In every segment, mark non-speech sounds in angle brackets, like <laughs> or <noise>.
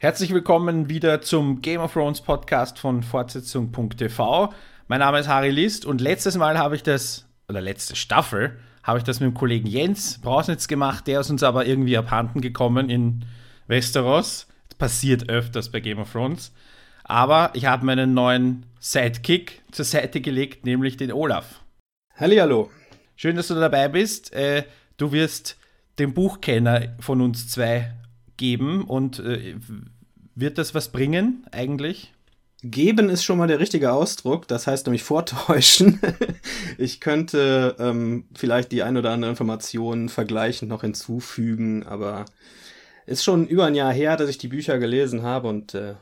Herzlich willkommen wieder zum Game of Thrones Podcast von Fortsetzung.tv. Mein Name ist Harry List und letztes Mal habe ich das, oder letzte Staffel, habe ich das mit dem Kollegen Jens Brausnitz gemacht. Der ist uns aber irgendwie abhanden gekommen in Westeros. Das passiert öfters bei Game of Thrones. Aber ich habe meinen neuen Sidekick zur Seite gelegt, nämlich den Olaf. Hallihallo. Schön, dass du dabei bist. Äh, du wirst den Buchkenner von uns zwei geben und äh, wird das was bringen eigentlich? Geben ist schon mal der richtige Ausdruck, das heißt nämlich vortäuschen. <laughs> ich könnte ähm, vielleicht die ein oder andere Information vergleichend noch hinzufügen, aber ist schon über ein Jahr her, dass ich die Bücher gelesen habe und äh,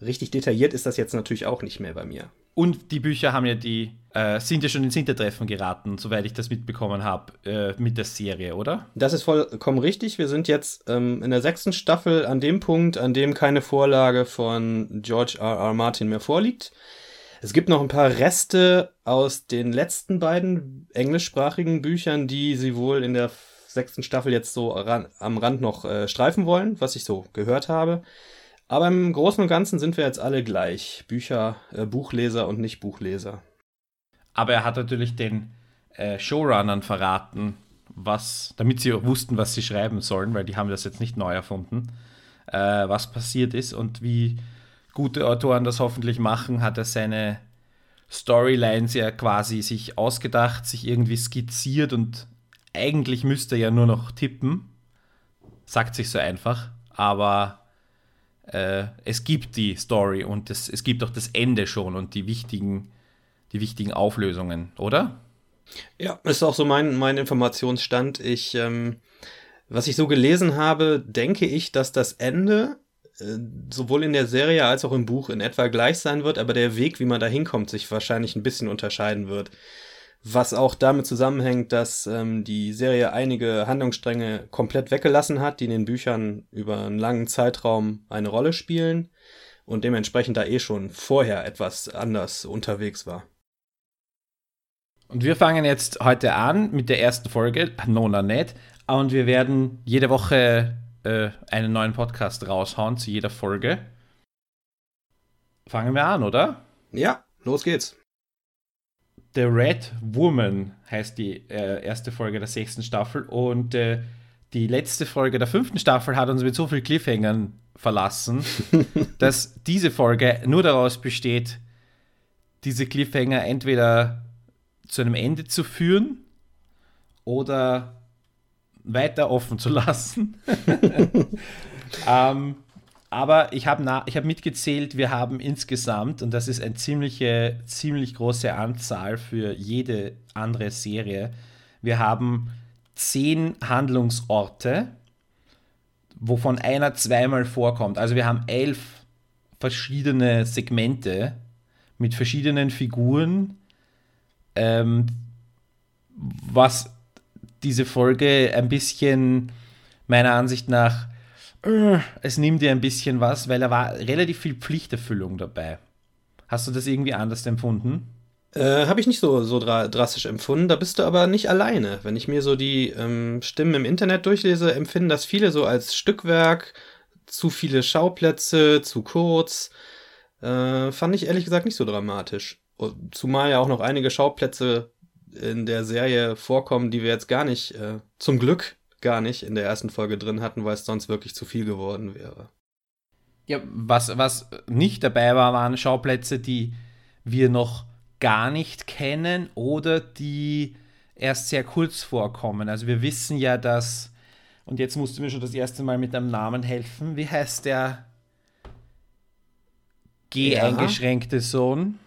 richtig detailliert ist das jetzt natürlich auch nicht mehr bei mir. Und die Bücher haben ja die, äh, sind ja schon ins Hintertreffen geraten, soweit ich das mitbekommen habe, äh, mit der Serie, oder? Das ist vollkommen richtig. Wir sind jetzt ähm, in der sechsten Staffel an dem Punkt, an dem keine Vorlage von George R. R. Martin mehr vorliegt. Es gibt noch ein paar Reste aus den letzten beiden englischsprachigen Büchern, die sie wohl in der sechsten Staffel jetzt so ran, am Rand noch äh, streifen wollen, was ich so gehört habe. Aber im Großen und Ganzen sind wir jetzt alle gleich. Bücher, äh, Buchleser und Nicht-Buchleser. Aber er hat natürlich den äh, Showrunnern verraten, was, damit sie wussten, was sie schreiben sollen, weil die haben das jetzt nicht neu erfunden, äh, was passiert ist und wie gute Autoren das hoffentlich machen, hat er seine Storylines ja quasi sich ausgedacht, sich irgendwie skizziert und eigentlich müsste er ja nur noch tippen. Sagt sich so einfach, aber äh, es gibt die Story und das, es gibt auch das Ende schon und die wichtigen, die wichtigen Auflösungen, oder? Ja, ist auch so mein, mein Informationsstand. Ich, ähm, was ich so gelesen habe, denke ich, dass das Ende äh, sowohl in der Serie als auch im Buch in etwa gleich sein wird, aber der Weg, wie man da hinkommt, sich wahrscheinlich ein bisschen unterscheiden wird. Was auch damit zusammenhängt, dass ähm, die Serie einige Handlungsstränge komplett weggelassen hat, die in den Büchern über einen langen Zeitraum eine Rolle spielen und dementsprechend da eh schon vorher etwas anders unterwegs war. Und wir fangen jetzt heute an mit der ersten Folge, Nona Net, und wir werden jede Woche äh, einen neuen Podcast raushauen zu jeder Folge. Fangen wir an, oder? Ja, los geht's. The Red Woman heißt die äh, erste Folge der sechsten Staffel und äh, die letzte Folge der fünften Staffel hat uns mit so viel Cliffhangern verlassen, <laughs> dass diese Folge nur daraus besteht, diese Cliffhanger entweder zu einem Ende zu führen oder weiter offen zu <laughs> lassen. ähm, aber ich habe hab mitgezählt, wir haben insgesamt, und das ist eine ziemliche, ziemlich große Anzahl für jede andere Serie, wir haben zehn Handlungsorte, wovon einer zweimal vorkommt. Also wir haben elf verschiedene Segmente mit verschiedenen Figuren, ähm, was diese Folge ein bisschen meiner Ansicht nach äh, es nimmt dir ein bisschen was, weil da war relativ viel Pflichterfüllung dabei. Hast du das irgendwie anders empfunden? Äh, Habe ich nicht so, so dra drastisch empfunden. Da bist du aber nicht alleine. Wenn ich mir so die ähm, Stimmen im Internet durchlese, empfinden das viele so als Stückwerk, zu viele Schauplätze, zu kurz. Äh, fand ich ehrlich gesagt nicht so dramatisch. Zumal ja auch noch einige Schauplätze in der Serie vorkommen, die wir jetzt gar nicht, äh, zum Glück gar nicht in der ersten Folge drin hatten, weil es sonst wirklich zu viel geworden wäre. Ja, was, was nicht dabei war, waren Schauplätze, die wir noch gar nicht kennen oder die erst sehr kurz vorkommen. Also wir wissen ja, dass, und jetzt musst du mir schon das erste Mal mit einem Namen helfen, wie heißt der G-eingeschränkte Sohn?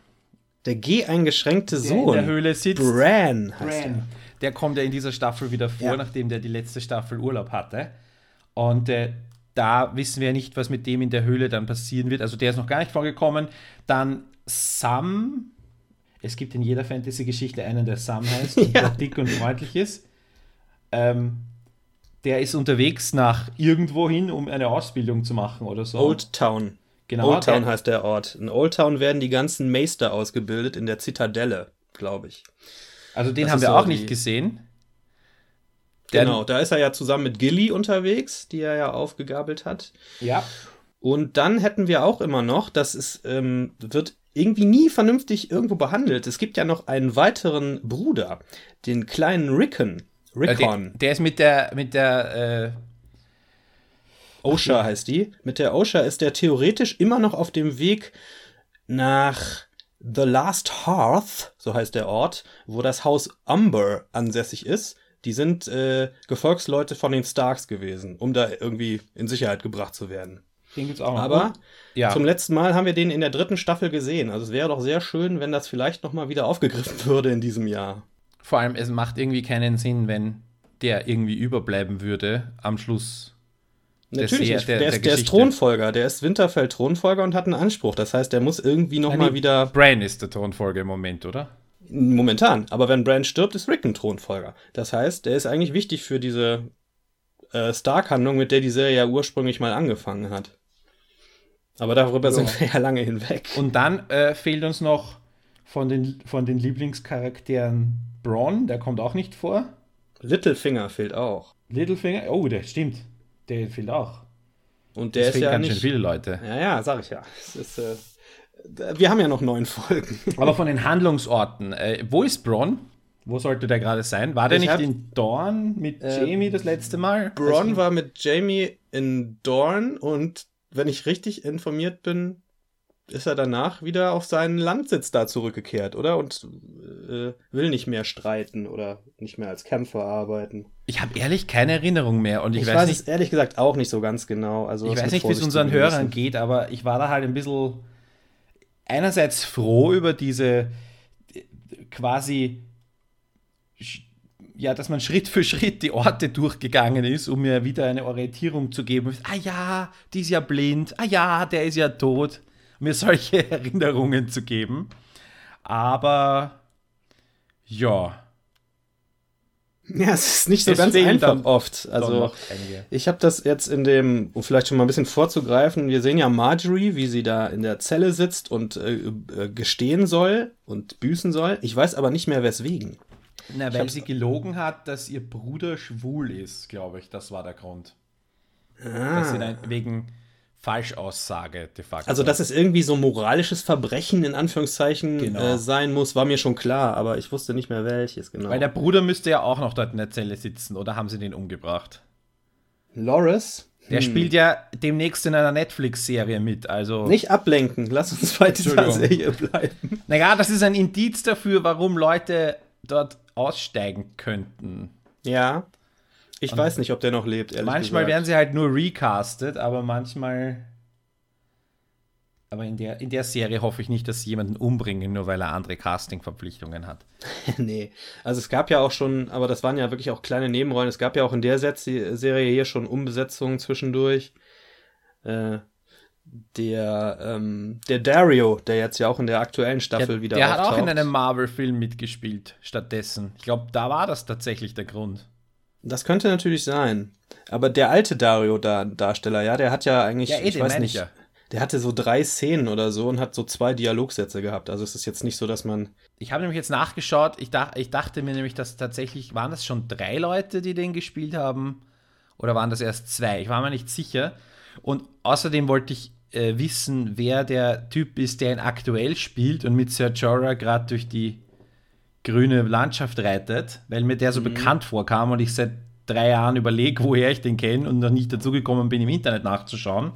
Der G-eingeschränkte Sohn? Der in der Höhle sitzt. Bran heißt Bran. Er der kommt ja in dieser Staffel wieder vor, ja. nachdem der die letzte Staffel Urlaub hatte. Und äh, da wissen wir ja nicht, was mit dem in der Höhle dann passieren wird. Also der ist noch gar nicht vorgekommen. Dann Sam. Es gibt in jeder Fantasy-Geschichte einen, der Sam heißt, <laughs> ja. der dick und freundlich ist. Ähm, der ist unterwegs nach irgendwo hin, um eine Ausbildung zu machen oder so. Old Town. Genau. Old Town heißt der Ort. In Old Town werden die ganzen Meister ausgebildet in der Zitadelle, glaube ich. Also den das haben wir so auch nicht gesehen. Genau, da ist er ja zusammen mit Gilly unterwegs, die er ja aufgegabelt hat. Ja. Und dann hätten wir auch immer noch, das ist, ähm, wird irgendwie nie vernünftig irgendwo behandelt. Es gibt ja noch einen weiteren Bruder, den kleinen Rickon. Rickon. Der, der, ist mit der, mit der, äh OSHA heißt die. Mit der OSHA ist der theoretisch immer noch auf dem Weg nach The Last Hearth, so heißt der Ort, wo das Haus Umber ansässig ist. Die sind äh, Gefolgsleute von den Starks gewesen, um da irgendwie in Sicherheit gebracht zu werden. Den gibt's auch noch. Aber ja. zum letzten Mal haben wir den in der dritten Staffel gesehen. Also es wäre doch sehr schön, wenn das vielleicht noch mal wieder aufgegriffen <laughs> würde in diesem Jahr. Vor allem, es macht irgendwie keinen Sinn, wenn der irgendwie überbleiben würde am Schluss Natürlich, der, der, der, ist, der, ist, Thronfolger, der ist Winterfell Thronfolger und hat einen Anspruch. Das heißt, der muss irgendwie noch Nein, mal wieder. Bran ist der Thronfolger im Moment, oder? Momentan. Aber wenn Bran stirbt, ist Rick ein Thronfolger. Das heißt, der ist eigentlich wichtig für diese äh, Stark-Handlung, mit der die Serie ja ursprünglich mal angefangen hat. Aber darüber ja. sind wir ja lange hinweg. Und dann äh, fehlt uns noch von den, von den Lieblingscharakteren Braun, der kommt auch nicht vor. Littlefinger fehlt auch. Littlefinger, oh, der stimmt. Der fehlt auch. Und der das ist ja ganz nicht, schön viele Leute. Ja, ja, sag ich ja. Ist, äh, wir haben ja noch neun <laughs> Folgen. Aber von den Handlungsorten, äh, wo ist Bronn? Wo sollte der gerade sein? War der ich nicht in Dorn mit äh, Jamie das letzte Mal? Bronn war mit Jamie in Dorn und wenn ich richtig informiert bin, ist er danach wieder auf seinen Landsitz da zurückgekehrt, oder? Und äh, will nicht mehr streiten oder nicht mehr als Kämpfer arbeiten. Ich habe ehrlich keine Erinnerung mehr und ich, ich weiß, weiß nicht, es ehrlich gesagt auch nicht so ganz genau. Also ich weiß nicht, wie es unseren Hörern geht, aber ich war da halt ein bisschen einerseits froh über diese quasi ja, dass man Schritt für Schritt die Orte durchgegangen ist, um mir wieder eine Orientierung zu geben. Ah ja, die ist ja blind. Ah ja, der ist ja tot mir solche <laughs> Erinnerungen zu geben. Aber ja. Ja, es ist nicht so es ganz einfach oft. Also ich habe das jetzt in dem, um vielleicht schon mal ein bisschen vorzugreifen, wir sehen ja Marjorie, wie sie da in der Zelle sitzt und äh, äh, gestehen soll und büßen soll. Ich weiß aber nicht mehr weswegen. Na, weil sie gelogen hat, dass ihr Bruder schwul ist, glaube ich. Das war der Grund. Ah. Dass sie dann wegen Falschaussage de facto. Also, dass es irgendwie so moralisches Verbrechen in Anführungszeichen genau. äh, sein muss, war mir schon klar, aber ich wusste nicht mehr welches genau. Weil der Bruder müsste ja auch noch dort in der Zelle sitzen, oder haben sie den umgebracht? Loris? Der hm. spielt ja demnächst in einer Netflix-Serie mit, also. Nicht ablenken, lass uns bei dieser Serie bleiben. Naja, das ist ein Indiz dafür, warum Leute dort aussteigen könnten. Ja. Ich und weiß nicht, ob der noch lebt, ehrlich Manchmal gesagt. werden sie halt nur recastet, aber manchmal. Aber in der, in der Serie hoffe ich nicht, dass sie jemanden umbringen, nur weil er andere Casting-Verpflichtungen hat. <laughs> nee, also es gab ja auch schon, aber das waren ja wirklich auch kleine Nebenrollen. Es gab ja auch in der Serie hier schon Umbesetzungen zwischendurch. Äh, der, ähm, der Dario, der jetzt ja auch in der aktuellen Staffel der, wieder Der auftaucht. hat auch in einem Marvel-Film mitgespielt, stattdessen. Ich glaube, da war das tatsächlich der Grund. Das könnte natürlich sein. Aber der alte Dario-Darsteller, ja, der hat ja eigentlich, ja, eh, ich weiß nicht, ja. der hatte so drei Szenen oder so und hat so zwei Dialogsätze gehabt. Also es ist jetzt nicht so, dass man. Ich habe nämlich jetzt nachgeschaut. Ich, dach, ich dachte mir nämlich, dass tatsächlich waren das schon drei Leute, die den gespielt haben, oder waren das erst zwei? Ich war mir nicht sicher. Und außerdem wollte ich äh, wissen, wer der Typ ist, der ihn aktuell spielt und mit Sir Jorah gerade durch die grüne Landschaft reitet, weil mir der so mhm. bekannt vorkam und ich seit drei Jahren überlege, woher ich den kenne und noch nicht dazugekommen bin, im Internet nachzuschauen.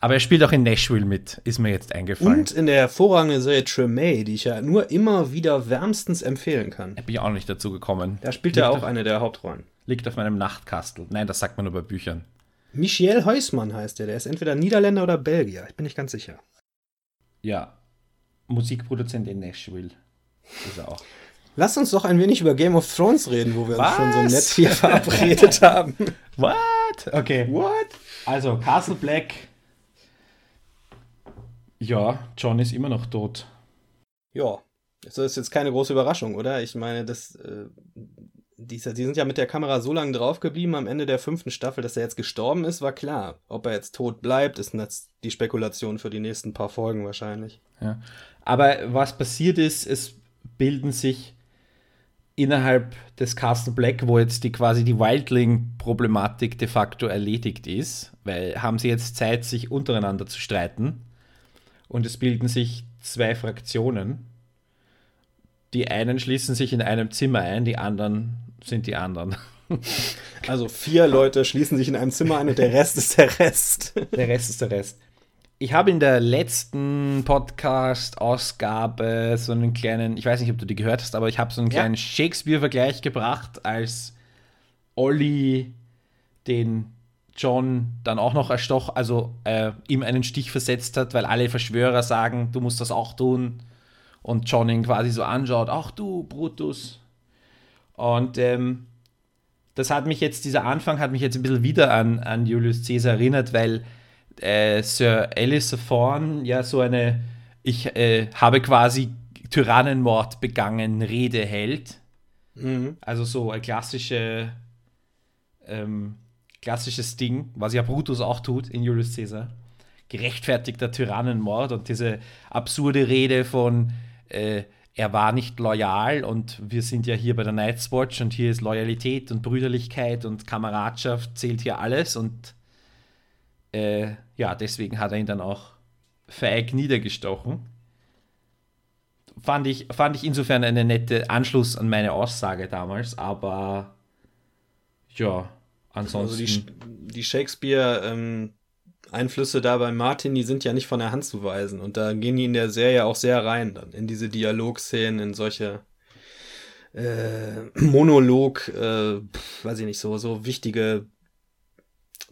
Aber er spielt auch in Nashville mit, ist mir jetzt eingefallen. Und in der hervorragenden Serie Tremay, die ich ja nur immer wieder wärmstens empfehlen kann. Da bin ich auch nicht dazu gekommen. Da spielt er auch auf, eine der Hauptrollen. Liegt auf meinem Nachtkastel. Nein, das sagt man nur bei Büchern. Michel Heusmann heißt er. Der ist entweder Niederländer oder Belgier. Ich bin nicht ganz sicher. Ja. Musikproduzent in Nashville. Ist er auch. Lass uns doch ein wenig über Game of Thrones reden, wo wir Was? uns schon so nett hier verabredet <laughs> haben. What? Okay. What? Also, Castle Black. Ja, John ist immer noch tot. Ja, das ist jetzt keine große Überraschung, oder? Ich meine, das, äh, die, die sind ja mit der Kamera so lange draufgeblieben am Ende der fünften Staffel, dass er jetzt gestorben ist, war klar. Ob er jetzt tot bleibt, ist jetzt die Spekulation für die nächsten paar Folgen wahrscheinlich. Ja. Aber was passiert ist, es bilden sich innerhalb des Castle Black, wo jetzt die quasi die Wildling-Problematik de facto erledigt ist, weil haben sie jetzt Zeit, sich untereinander zu streiten. Und es bilden sich zwei Fraktionen. Die einen schließen sich in einem Zimmer ein, die anderen sind die anderen. Also vier Leute schließen sich in einem Zimmer ein und der Rest ist der Rest. Der Rest ist der Rest. Ich habe in der letzten Podcast-Ausgabe so einen kleinen, ich weiß nicht, ob du die gehört hast, aber ich habe so einen kleinen ja. Shakespeare-Vergleich gebracht, als Olli den John dann auch noch erstoch, also äh, ihm einen Stich versetzt hat, weil alle Verschwörer sagen, du musst das auch tun. Und John ihn quasi so anschaut, ach du, Brutus. Und ähm, das hat mich jetzt, dieser Anfang hat mich jetzt ein bisschen wieder an, an Julius Caesar erinnert, weil äh, Sir Alice Thorne ja so eine, ich äh, habe quasi Tyrannenmord begangen, Rede hält. Mhm. Also so ein klassische, ähm, klassisches Ding, was ja Brutus auch tut in Julius Caesar. Gerechtfertigter Tyrannenmord und diese absurde Rede von äh, er war nicht loyal und wir sind ja hier bei der Night's Watch und hier ist Loyalität und Brüderlichkeit und Kameradschaft zählt hier alles und äh, ja, deswegen hat er ihn dann auch feig niedergestochen. Fand ich, fand ich insofern eine nette Anschluss an meine Aussage damals, aber ja, ansonsten. Also die, die Shakespeare ähm, da bei Martin, die sind ja nicht von der Hand zu weisen. Und da gehen die in der Serie auch sehr rein, dann in diese Dialogszenen, in solche äh, <clears throat> Monolog, äh, weiß ich nicht, so, so wichtige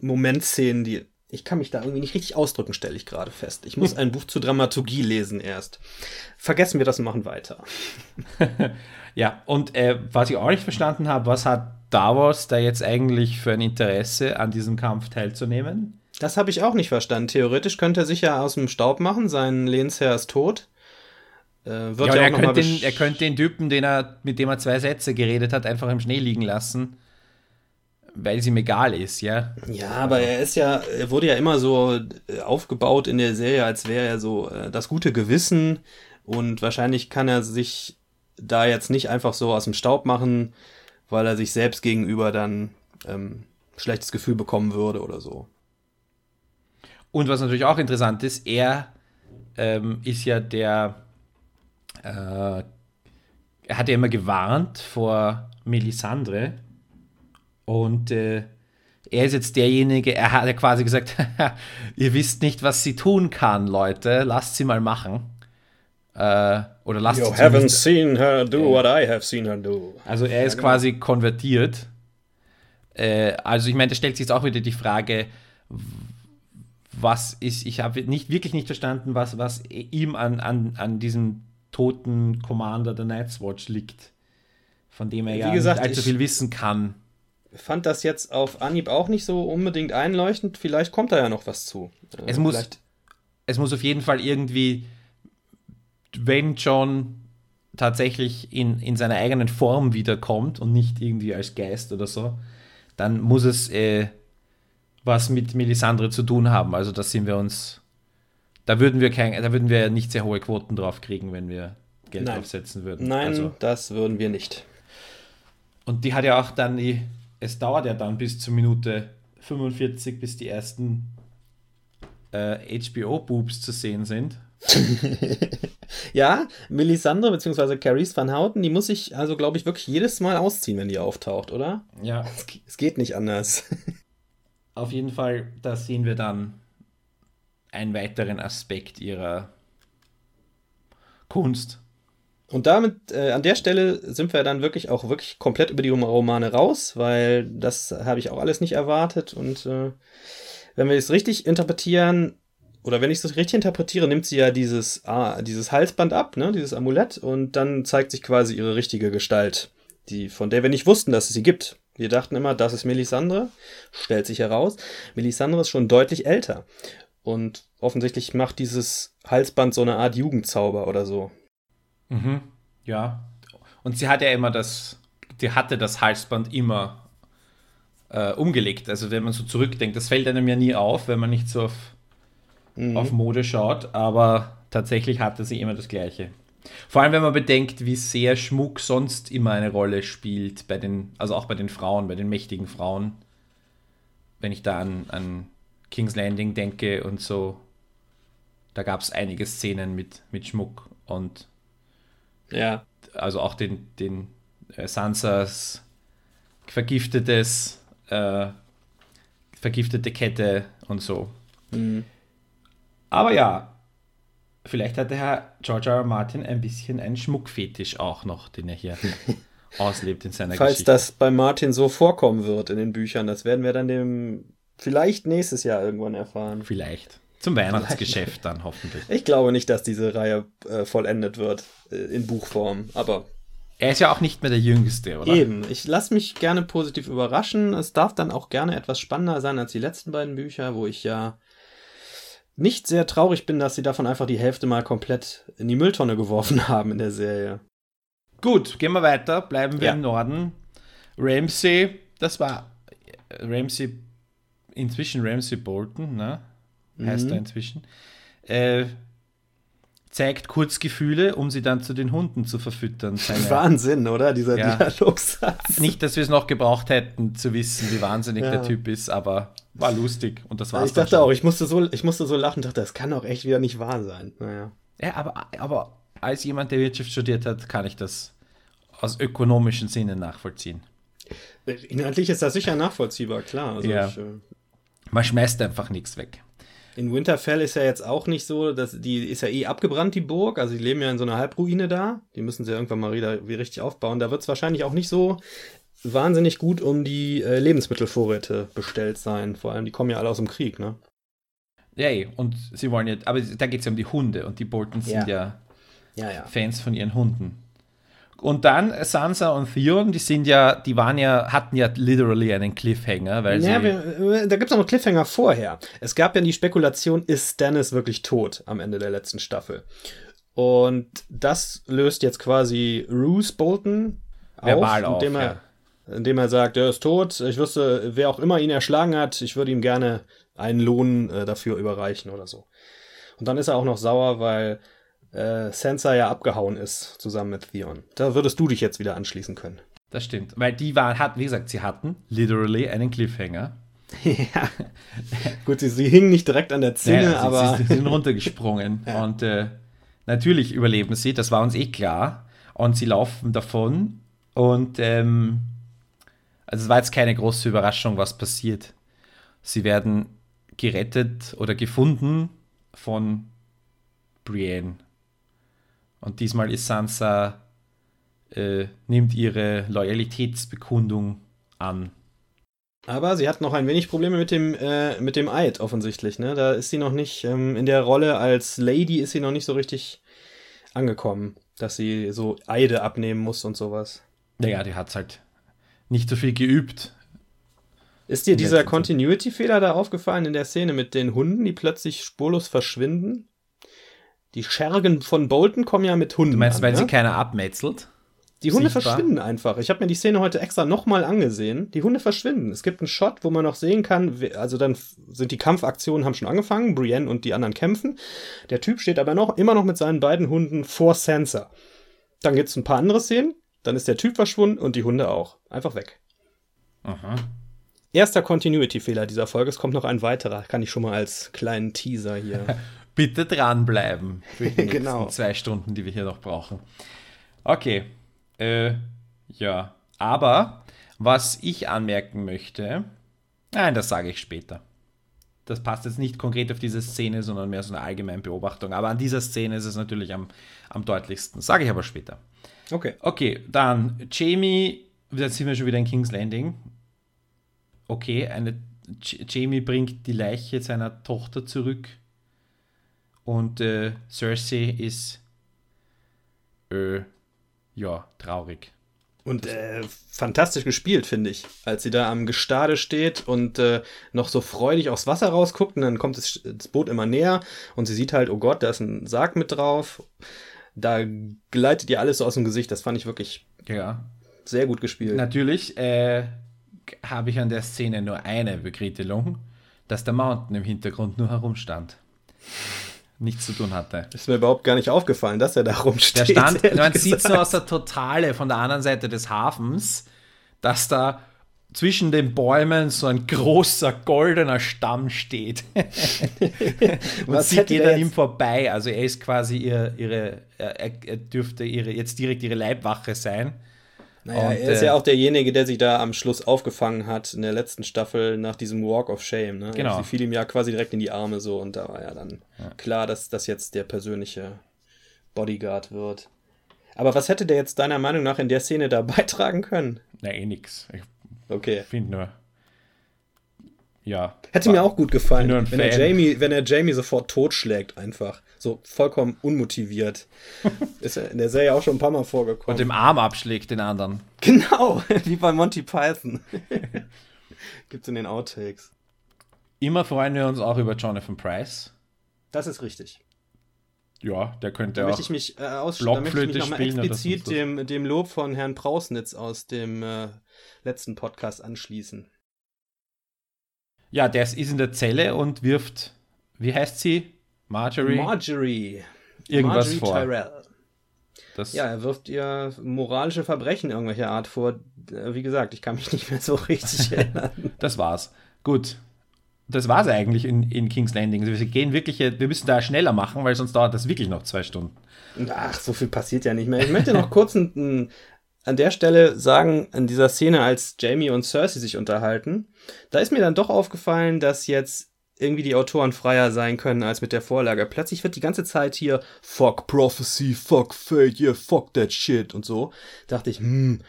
Momentszenen, die. Ich kann mich da irgendwie nicht richtig ausdrücken, stelle ich gerade fest. Ich muss <laughs> ein Buch zur Dramaturgie lesen erst. Vergessen wir das und machen weiter. <laughs> ja, und äh, was ich auch nicht verstanden habe, was hat Davos da jetzt eigentlich für ein Interesse, an diesem Kampf teilzunehmen? Das habe ich auch nicht verstanden. Theoretisch könnte er sich ja aus dem Staub machen, sein Lehnsherr ist tot. Äh, wird ja, ja er, könnte den, er könnte den Typen, den er, mit dem er zwei Sätze geredet hat, einfach im Schnee liegen lassen, weil es ihm egal ist, ja. Ja, aber er ist ja, er wurde ja immer so äh, aufgebaut in der Serie, als wäre er so äh, das gute Gewissen und wahrscheinlich kann er sich da jetzt nicht einfach so aus dem Staub machen, weil er sich selbst gegenüber dann ähm, schlechtes Gefühl bekommen würde oder so. Und was natürlich auch interessant ist, er ähm, ist ja der, äh, er hat ja immer gewarnt vor Melisandre und äh, er ist jetzt derjenige, er hat ja quasi gesagt, <laughs> ihr wisst nicht, was sie tun kann, Leute, lasst sie mal machen. Äh, oder lasst you haven't seen her do äh, what I have seen her do. Also er ist genau. quasi konvertiert. Äh, also ich meine, da stellt sich jetzt auch wieder die Frage, was ist, ich habe nicht wirklich nicht verstanden, was, was ihm an, an, an diesem toten Commander der Night's Watch liegt, von dem er Wie ja gesagt, nicht allzu viel wissen kann. Fand das jetzt auf Anhieb auch nicht so unbedingt einleuchtend. Vielleicht kommt da ja noch was zu. Äh, es, muss, es muss auf jeden Fall irgendwie, wenn John tatsächlich in, in seiner eigenen Form wiederkommt und nicht irgendwie als Geist oder so, dann muss es äh, was mit Melisandre zu tun haben. Also da sind wir uns, da würden wir kein, da würden wir nicht sehr hohe Quoten drauf kriegen, wenn wir Geld Nein. draufsetzen würden. Nein, also, das würden wir nicht. Und die hat ja auch dann die, es dauert ja dann bis zur Minute 45, bis die ersten äh, HBO-Boobs zu sehen sind. <laughs> ja, Melisandre bzw. Caris Van Houten, die muss ich also, glaube ich, wirklich jedes Mal ausziehen, wenn die auftaucht, oder? Ja. Es, es geht nicht anders. <laughs> auf jeden Fall, da sehen wir dann einen weiteren Aspekt ihrer Kunst. Und damit, äh, an der Stelle sind wir dann wirklich auch wirklich komplett über die Romane raus, weil das habe ich auch alles nicht erwartet. Und äh, wenn wir es richtig interpretieren, oder wenn ich es richtig interpretiere, nimmt sie ja dieses, ah, dieses Halsband ab, ne, dieses Amulett, und dann zeigt sich quasi ihre richtige Gestalt, die, von der wir nicht wussten, dass es sie gibt. Wir dachten immer, das ist Melisandre. Stellt sich heraus, Melisandre ist schon deutlich älter. Und offensichtlich macht dieses Halsband so eine Art Jugendzauber oder so. Mhm, ja. Und sie hat ja immer das, sie hatte das Halsband immer äh, umgelegt. Also wenn man so zurückdenkt, das fällt einem ja nie auf, wenn man nicht so auf, mhm. auf Mode schaut, aber tatsächlich hatte sie immer das Gleiche. Vor allem, wenn man bedenkt, wie sehr Schmuck sonst immer eine Rolle spielt, bei den, also auch bei den Frauen, bei den mächtigen Frauen. Wenn ich da an, an King's Landing denke und so, da gab es einige Szenen mit, mit Schmuck und ja. Also auch den, den äh, Sansas vergiftetes, äh, vergiftete Kette und so. Mhm. Aber ja, vielleicht hat der Herr George R. R. Martin ein bisschen einen Schmuckfetisch auch noch, den er hier <laughs> auslebt in seiner Falls Geschichte. das bei Martin so vorkommen wird in den Büchern, das werden wir dann dem vielleicht nächstes Jahr irgendwann erfahren. Vielleicht. Zum Weihnachtsgeschäft dann hoffentlich. Ich glaube nicht, dass diese Reihe äh, vollendet wird äh, in Buchform, aber. Er ist ja auch nicht mehr der Jüngste, oder? Eben. Ich lasse mich gerne positiv überraschen. Es darf dann auch gerne etwas spannender sein als die letzten beiden Bücher, wo ich ja nicht sehr traurig bin, dass sie davon einfach die Hälfte mal komplett in die Mülltonne geworfen <laughs> haben in der Serie. Gut, gehen wir weiter. Bleiben wir ja. im Norden. Ramsey, das war Ramsey, inzwischen Ramsey Bolton, ne? Heißt mhm. er inzwischen, äh, zeigt kurz Gefühle, um sie dann zu den Hunden zu verfüttern. <laughs> Seine, Wahnsinn, oder? Dieser ja, Dialogsatz. Nicht, dass wir es noch gebraucht hätten, zu wissen, wie wahnsinnig ja. der Typ ist, aber war lustig und das war's. Ich dachte auch, ich musste, so, ich musste so lachen, dachte, das kann auch echt wieder nicht wahr sein. Naja. Ja, aber, aber als jemand, der Wirtschaft studiert hat, kann ich das aus ökonomischen Sinnen nachvollziehen. Inhaltlich ist das sicher nachvollziehbar, klar. Also ja. Ich, äh, Man schmeißt einfach nichts weg. In Winterfell ist ja jetzt auch nicht so, dass die ist ja eh abgebrannt, die Burg. Also die leben ja in so einer Halbruine da. Die müssen sie irgendwann mal wieder wie richtig aufbauen. Da wird es wahrscheinlich auch nicht so wahnsinnig gut um die äh, Lebensmittelvorräte bestellt sein. Vor allem, die kommen ja alle aus dem Krieg, ne? Ja, eh. und sie wollen jetzt, aber da geht es ja um die Hunde und die Boltons ja. sind ja, ja, ja, Fans von ihren Hunden. Und dann Sansa und Theon, die sind ja, die waren ja, hatten ja literally einen Cliffhanger, weil ja, wir, da gibt es noch einen Cliffhanger vorher. Es gab ja die Spekulation, ist Stannis wirklich tot am Ende der letzten Staffel? Und das löst jetzt quasi Roose Bolton auf, Verbal auf indem, er, ja. indem er sagt, er ist tot. Ich wüsste, wer auch immer ihn erschlagen hat, ich würde ihm gerne einen Lohn äh, dafür überreichen oder so. Und dann ist er auch noch sauer, weil äh, Sansa ja abgehauen ist, zusammen mit Theon. Da würdest du dich jetzt wieder anschließen können. Das stimmt, weil die waren, hat, wie gesagt, sie hatten literally einen Cliffhanger. ja. Gut, sie, sie hingen nicht direkt an der Zinne, naja, aber. Sie, sie, sind runtergesprungen. <laughs> ja. Und äh, natürlich überleben sie, das war uns eh klar. Und sie laufen davon. Und ähm, also es war jetzt keine große Überraschung, was passiert. Sie werden gerettet oder gefunden von Brienne. Und diesmal ist Sansa, äh, nimmt ihre Loyalitätsbekundung an. Aber sie hat noch ein wenig Probleme mit dem, äh, mit dem Eid offensichtlich. Ne? Da ist sie noch nicht, ähm, in der Rolle als Lady ist sie noch nicht so richtig angekommen, dass sie so Eide abnehmen muss und sowas. Naja, die hat halt nicht so viel geübt. Ist dir dieser Continuity-Fehler da aufgefallen in der Szene mit den Hunden, die plötzlich spurlos verschwinden? Die Schergen von Bolton kommen ja mit Hunden. Du meinst, an, weil ne? sie keiner abmetzelt? Die Hunde Sichtbar. verschwinden einfach. Ich habe mir die Szene heute extra nochmal angesehen. Die Hunde verschwinden. Es gibt einen Shot, wo man noch sehen kann, also dann sind die Kampfaktionen haben schon angefangen, Brienne und die anderen kämpfen. Der Typ steht aber noch immer noch mit seinen beiden Hunden vor Sansa. Dann gibt es ein paar andere Szenen, dann ist der Typ verschwunden und die Hunde auch. Einfach weg. Aha. Erster Continuity-Fehler dieser Folge. Es kommt noch ein weiterer, kann ich schon mal als kleinen Teaser hier <laughs> bitte dranbleiben für die <laughs> genau. zwei Stunden, die wir hier noch brauchen. Okay. Äh, ja. Aber was ich anmerken möchte, nein, das sage ich später. Das passt jetzt nicht konkret auf diese Szene, sondern mehr so eine allgemeine Beobachtung. Aber an dieser Szene ist es natürlich am, am deutlichsten. Sage ich aber später. Okay. Okay, dann Jamie, jetzt sind wir schon wieder in King's Landing. Okay, eine, Jamie bringt die Leiche seiner Tochter zurück und äh, Cersei ist äh, ja traurig. Und äh, fantastisch gespielt, finde ich. Als sie da am Gestade steht und äh, noch so freudig aufs Wasser rausguckt und dann kommt das, das, Boot immer näher und sie sieht halt, oh Gott, da ist ein Sarg mit drauf. Da gleitet ihr alles so aus dem Gesicht. Das fand ich wirklich ja. sehr gut gespielt. Natürlich äh, habe ich an der Szene nur eine Bekritelung, dass der Mountain im Hintergrund nur herumstand. Nichts zu tun hatte. Ist mir überhaupt gar nicht aufgefallen, dass er da rumsteht. Der stand, man sieht so aus der Totale von der anderen Seite des Hafens, dass da zwischen den Bäumen so ein großer goldener Stamm steht. <laughs> und sie geht an ihm vorbei. Also er ist quasi ihr, ihre, er, er dürfte ihre, jetzt direkt ihre Leibwache sein. Naja, und, er ist äh, ja auch derjenige, der sich da am Schluss aufgefangen hat in der letzten Staffel nach diesem Walk of Shame. Ne? Genau. Sie fiel ihm ja quasi direkt in die Arme so und da war ja dann ja. klar, dass das jetzt der persönliche Bodyguard wird. Aber was hätte der jetzt deiner Meinung nach in der Szene da <laughs> beitragen können? Na, eh nix. Ich Okay. Finde nur. Ja. Hätte mir auch gut gefallen, wenn er, Jamie, wenn er Jamie sofort totschlägt, einfach. So vollkommen unmotiviert. <laughs> ist in der Serie auch schon ein paar Mal vorgekommen. Und im Arm abschlägt den anderen. <laughs> Genau, <laughs> wie bei Monty Python. Gibt's in den Outtakes. Immer freuen wir uns auch über Jonathan Price. Das ist richtig. Ja, der könnte da auch möchte ich mich, äh, aus, da möchte ich mich explizit dem, dem Lob von Herrn Prausnitz aus dem äh, letzten Podcast anschließen. Ja, der ist in der Zelle und wirft, wie heißt sie? Marjorie? Marjorie. Irgendwas Marjorie vor. Tyrell. Das ja, er wirft ihr moralische Verbrechen irgendwelcher Art vor. Wie gesagt, ich kann mich nicht mehr so richtig <laughs> erinnern. Das war's. Gut. Das war's eigentlich in, in King's Landing. Also wir gehen wirklich, wir müssen da schneller machen, weil sonst dauert das wirklich noch zwei Stunden. Ach, so viel passiert ja nicht mehr. Ich möchte noch kurz ein, an der Stelle sagen, in dieser Szene, als Jamie und Cersei sich unterhalten, da ist mir dann doch aufgefallen, dass jetzt irgendwie die Autoren freier sein können als mit der Vorlage. Plötzlich wird die ganze Zeit hier Fuck Prophecy, Fuck Fate, yeah, fuck that shit und so. Dachte ich, hm,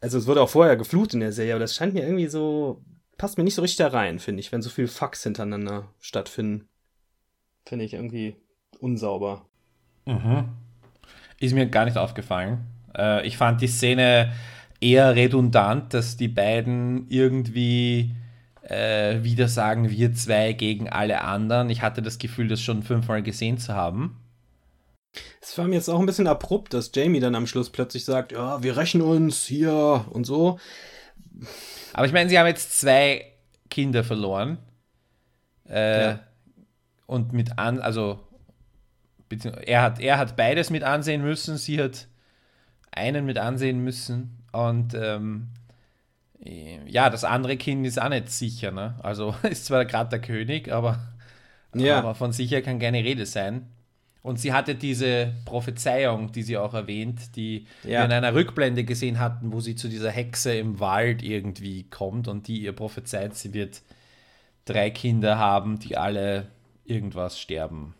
also es wurde auch vorher geflucht in der Serie, aber das scheint mir irgendwie so, passt mir nicht so richtig da rein, finde ich, wenn so viele Fucks hintereinander stattfinden. Finde ich irgendwie unsauber. Mhm. Ist mir gar nicht aufgefallen. Äh, ich fand die Szene eher redundant, dass die beiden irgendwie äh, wieder sagen, wir zwei gegen alle anderen. Ich hatte das Gefühl, das schon fünfmal gesehen zu haben. Es war mir jetzt auch ein bisschen abrupt, dass Jamie dann am Schluss plötzlich sagt, ja, wir rächen uns hier und so. Aber ich meine, sie haben jetzt zwei Kinder verloren. Äh, ja. Und mit an, also er hat, er hat beides mit ansehen müssen, sie hat einen mit ansehen müssen. Und ähm, ja, das andere Kind ist auch nicht sicher. Ne? Also <laughs> ist zwar gerade der König, aber, ja. aber von sicher kann keine Rede sein. Und sie hatte diese Prophezeiung, die sie auch erwähnt, die ja. wir in einer Rückblende gesehen hatten, wo sie zu dieser Hexe im Wald irgendwie kommt und die ihr prophezeit, sie wird drei Kinder haben, die alle irgendwas sterben.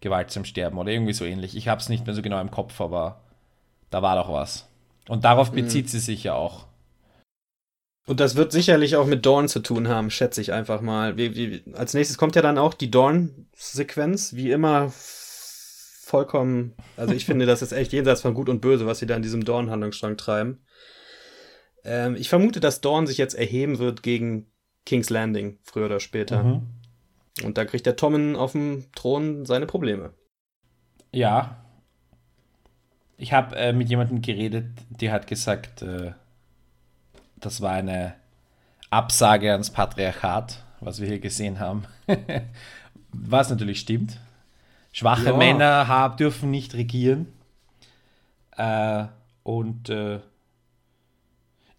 Gewaltsam sterben oder irgendwie so ähnlich. Ich habe es nicht mehr so genau im Kopf, aber da war doch was. Und darauf mhm. bezieht mhm. sie sich ja auch. Und das wird sicherlich auch mit Dawn zu tun haben, schätze ich einfach mal. Wie, wie, als nächstes kommt ja dann auch die Dawn-Sequenz, wie immer vollkommen. Also ich finde, das ist echt jenseits von Gut und Böse, was sie da in diesem Dawn-Handlungsstrang treiben. Ähm, ich vermute, dass Dawn sich jetzt erheben wird gegen King's Landing, früher oder später. Mhm. Und da kriegt der Tommen auf dem Thron seine Probleme. Ja, ich habe äh, mit jemandem geredet, der hat gesagt, äh, das war eine Absage ans Patriarchat, was wir hier gesehen haben. <laughs> was natürlich stimmt. Schwache ja. Männer hab, dürfen nicht regieren. Äh, und äh,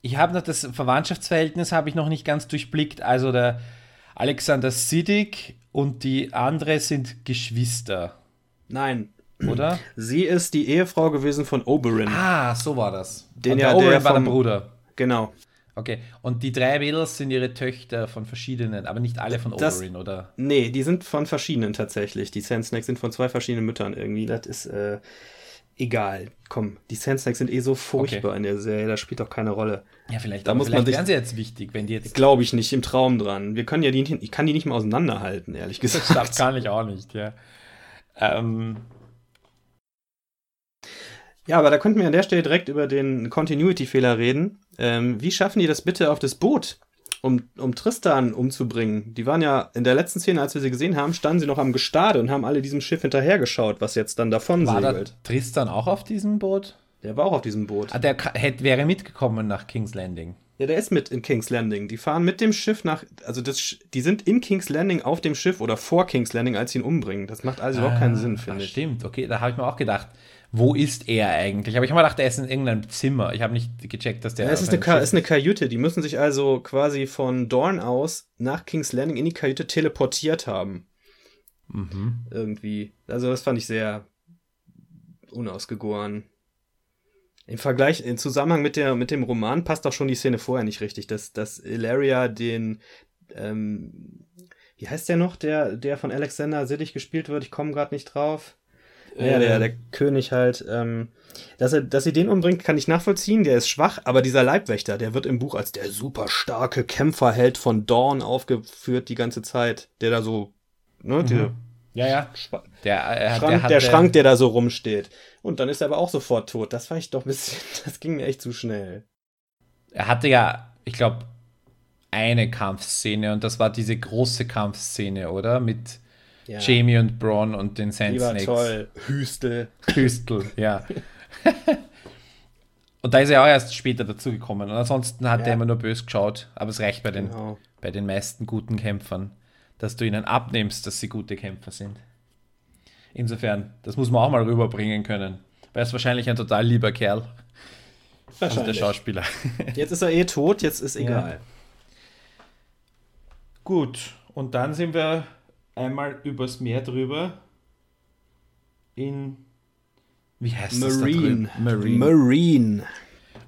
ich habe noch das Verwandtschaftsverhältnis habe ich noch nicht ganz durchblickt. Also der Alexander Siddig und die andere sind Geschwister. Nein, oder? Sie ist die Ehefrau gewesen von Oberyn. Ah, so war das. Den und ja, der Oberyn der war der Bruder. Genau. Okay, und die drei Mädels sind ihre Töchter von verschiedenen, aber nicht alle von das, Oberyn, oder? Nee, die sind von verschiedenen tatsächlich. Die Sand Snacks sind von zwei verschiedenen Müttern irgendwie. Das ist äh, egal. Komm, die Sand Snacks sind eh so furchtbar okay. in der Serie, das spielt doch keine Rolle. Ja, vielleicht, da muss vielleicht man sich, sie jetzt wichtig, wenn die jetzt. Glaube ich nicht, im Traum dran. Wir können ja die, ich kann die nicht mal auseinanderhalten, ehrlich gesagt. Das kann ich auch nicht, ja. Ähm, ja, aber da könnten wir an der Stelle direkt über den Continuity-Fehler reden. Ähm, wie schaffen die das bitte auf das Boot, um, um Tristan umzubringen? Die waren ja in der letzten Szene, als wir sie gesehen haben, standen sie noch am Gestade und haben alle diesem Schiff hinterhergeschaut, was jetzt dann davon War segelt. Da Tristan auch auf diesem Boot? Der war auch auf diesem Boot. Ah, der hätte, wäre mitgekommen nach King's Landing. Ja, der ist mit in King's Landing. Die fahren mit dem Schiff nach, also das, die sind in King's Landing auf dem Schiff oder vor King's Landing, als sie ihn umbringen. Das macht also ah, überhaupt keinen ah, Sinn, finde ich. Stimmt, okay, da habe ich mir auch gedacht, wo ist er eigentlich? Aber ich habe mir gedacht, er ist in irgendeinem Zimmer. Ich habe nicht gecheckt, dass der. Ja, es ist eine, ist eine Kajüte. Die müssen sich also quasi von Dorn aus nach King's Landing in die Kajüte teleportiert haben. Mhm. Irgendwie. Also, das fand ich sehr unausgegoren. Im Vergleich, im Zusammenhang mit, der, mit dem Roman passt auch schon die Szene vorher nicht richtig, dass, dass Ilaria den, ähm, wie heißt der noch, der, der von Alexander Siddig gespielt wird? Ich komme gerade nicht drauf. Ja, der, der König halt, ähm, dass, er, dass sie den umbringt, kann ich nachvollziehen. Der ist schwach, aber dieser Leibwächter, der wird im Buch als der super starke Kämpferheld von Dawn aufgeführt die ganze Zeit, der da so, ne, mhm. die, ja, ja. Der, äh, Schrank, der, der Schrank, der da so rumsteht. Und dann ist er aber auch sofort tot. Das war ich doch ein bisschen, <laughs> das ging mir echt zu schnell. Er hatte ja, ich glaube, eine Kampfszene und das war diese große Kampfszene, oder? Mit ja. Jamie und Braun und den Sand war toll. Hüstel. Hüstel, ja. <laughs> und da ist er auch erst später dazugekommen. Und ansonsten hat ja. er immer nur böse geschaut. Aber es reicht bei den, genau. bei den meisten guten Kämpfern dass du ihnen abnimmst, dass sie gute Kämpfer sind. Insofern, das muss man auch mal rüberbringen können. Weil er ist wahrscheinlich ein total lieber Kerl. Wahrscheinlich. Also der Schauspieler. <laughs> Jetzt ist er eh tot, jetzt ist egal. Ja. Gut, und dann sind wir einmal übers Meer drüber in wie heißt Marine. das? Marine. Marine.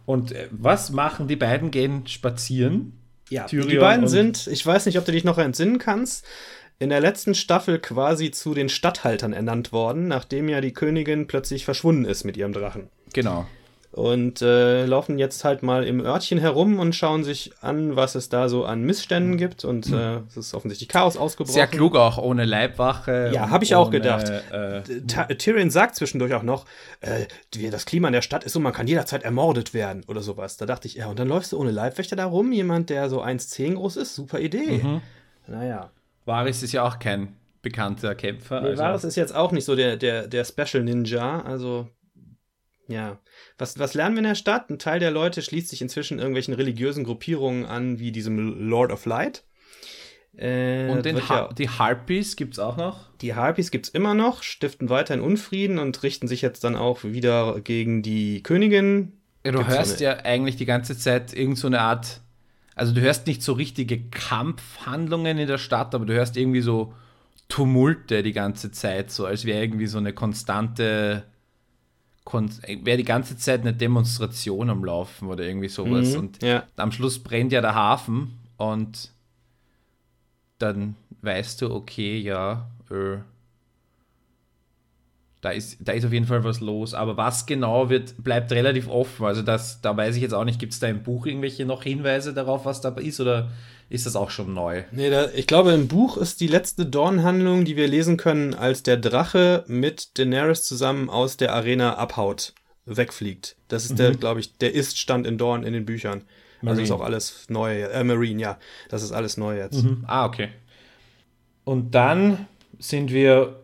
Und äh, was machen die beiden? Gehen spazieren ja, Tyrion die beiden sind, ich weiß nicht, ob du dich noch entsinnen kannst, in der letzten Staffel quasi zu den Statthaltern ernannt worden, nachdem ja die Königin plötzlich verschwunden ist mit ihrem Drachen. Genau und äh, laufen jetzt halt mal im Örtchen herum und schauen sich an, was es da so an Missständen gibt und hm. äh, es ist offensichtlich Chaos ausgebrochen. Sehr klug auch, ohne Leibwache. Ja, habe ich ohne, auch gedacht. Äh, Tyrion sagt zwischendurch auch noch, äh, das Klima in der Stadt ist so, man kann jederzeit ermordet werden oder sowas. Da dachte ich, ja, und dann läufst du ohne Leibwächter da rum, jemand, der so 1,10 groß ist, super Idee. Mhm. Naja. Varys ist ja auch kein bekannter Kämpfer. Nee, also. Varys ist jetzt auch nicht so der, der, der Special Ninja, also ja. Was, was lernen wir in der Stadt? Ein Teil der Leute schließt sich inzwischen irgendwelchen religiösen Gruppierungen an, wie diesem Lord of Light. Äh, und ja, die Harpies gibt es auch noch? Die Harpies gibt es immer noch, stiften weiterhin Unfrieden und richten sich jetzt dann auch wieder gegen die Königin. Ja, du gibt's hörst ja eigentlich die ganze Zeit irgend so eine Art, also du hörst nicht so richtige Kampfhandlungen in der Stadt, aber du hörst irgendwie so Tumulte die ganze Zeit, so als wäre irgendwie so eine konstante wäre die ganze Zeit eine Demonstration am Laufen oder irgendwie sowas. Mhm, und ja. am Schluss brennt ja der Hafen und dann weißt du, okay, ja, äh, da ist, da ist auf jeden Fall was los. Aber was genau wird, bleibt relativ offen. Also das, da weiß ich jetzt auch nicht, gibt es da im Buch irgendwelche noch Hinweise darauf, was da ist oder ist das auch schon neu? Nee, da, ich glaube, im Buch ist die letzte Dornhandlung, die wir lesen können, als der Drache mit Daenerys zusammen aus der Arena abhaut, wegfliegt. Das ist mhm. der, glaube ich, der Ist-Stand in Dorn in den Büchern. Marine. Also ist auch alles neu. Äh, Marine, ja. Das ist alles neu jetzt. Mhm. Ah, okay. Und dann sind wir,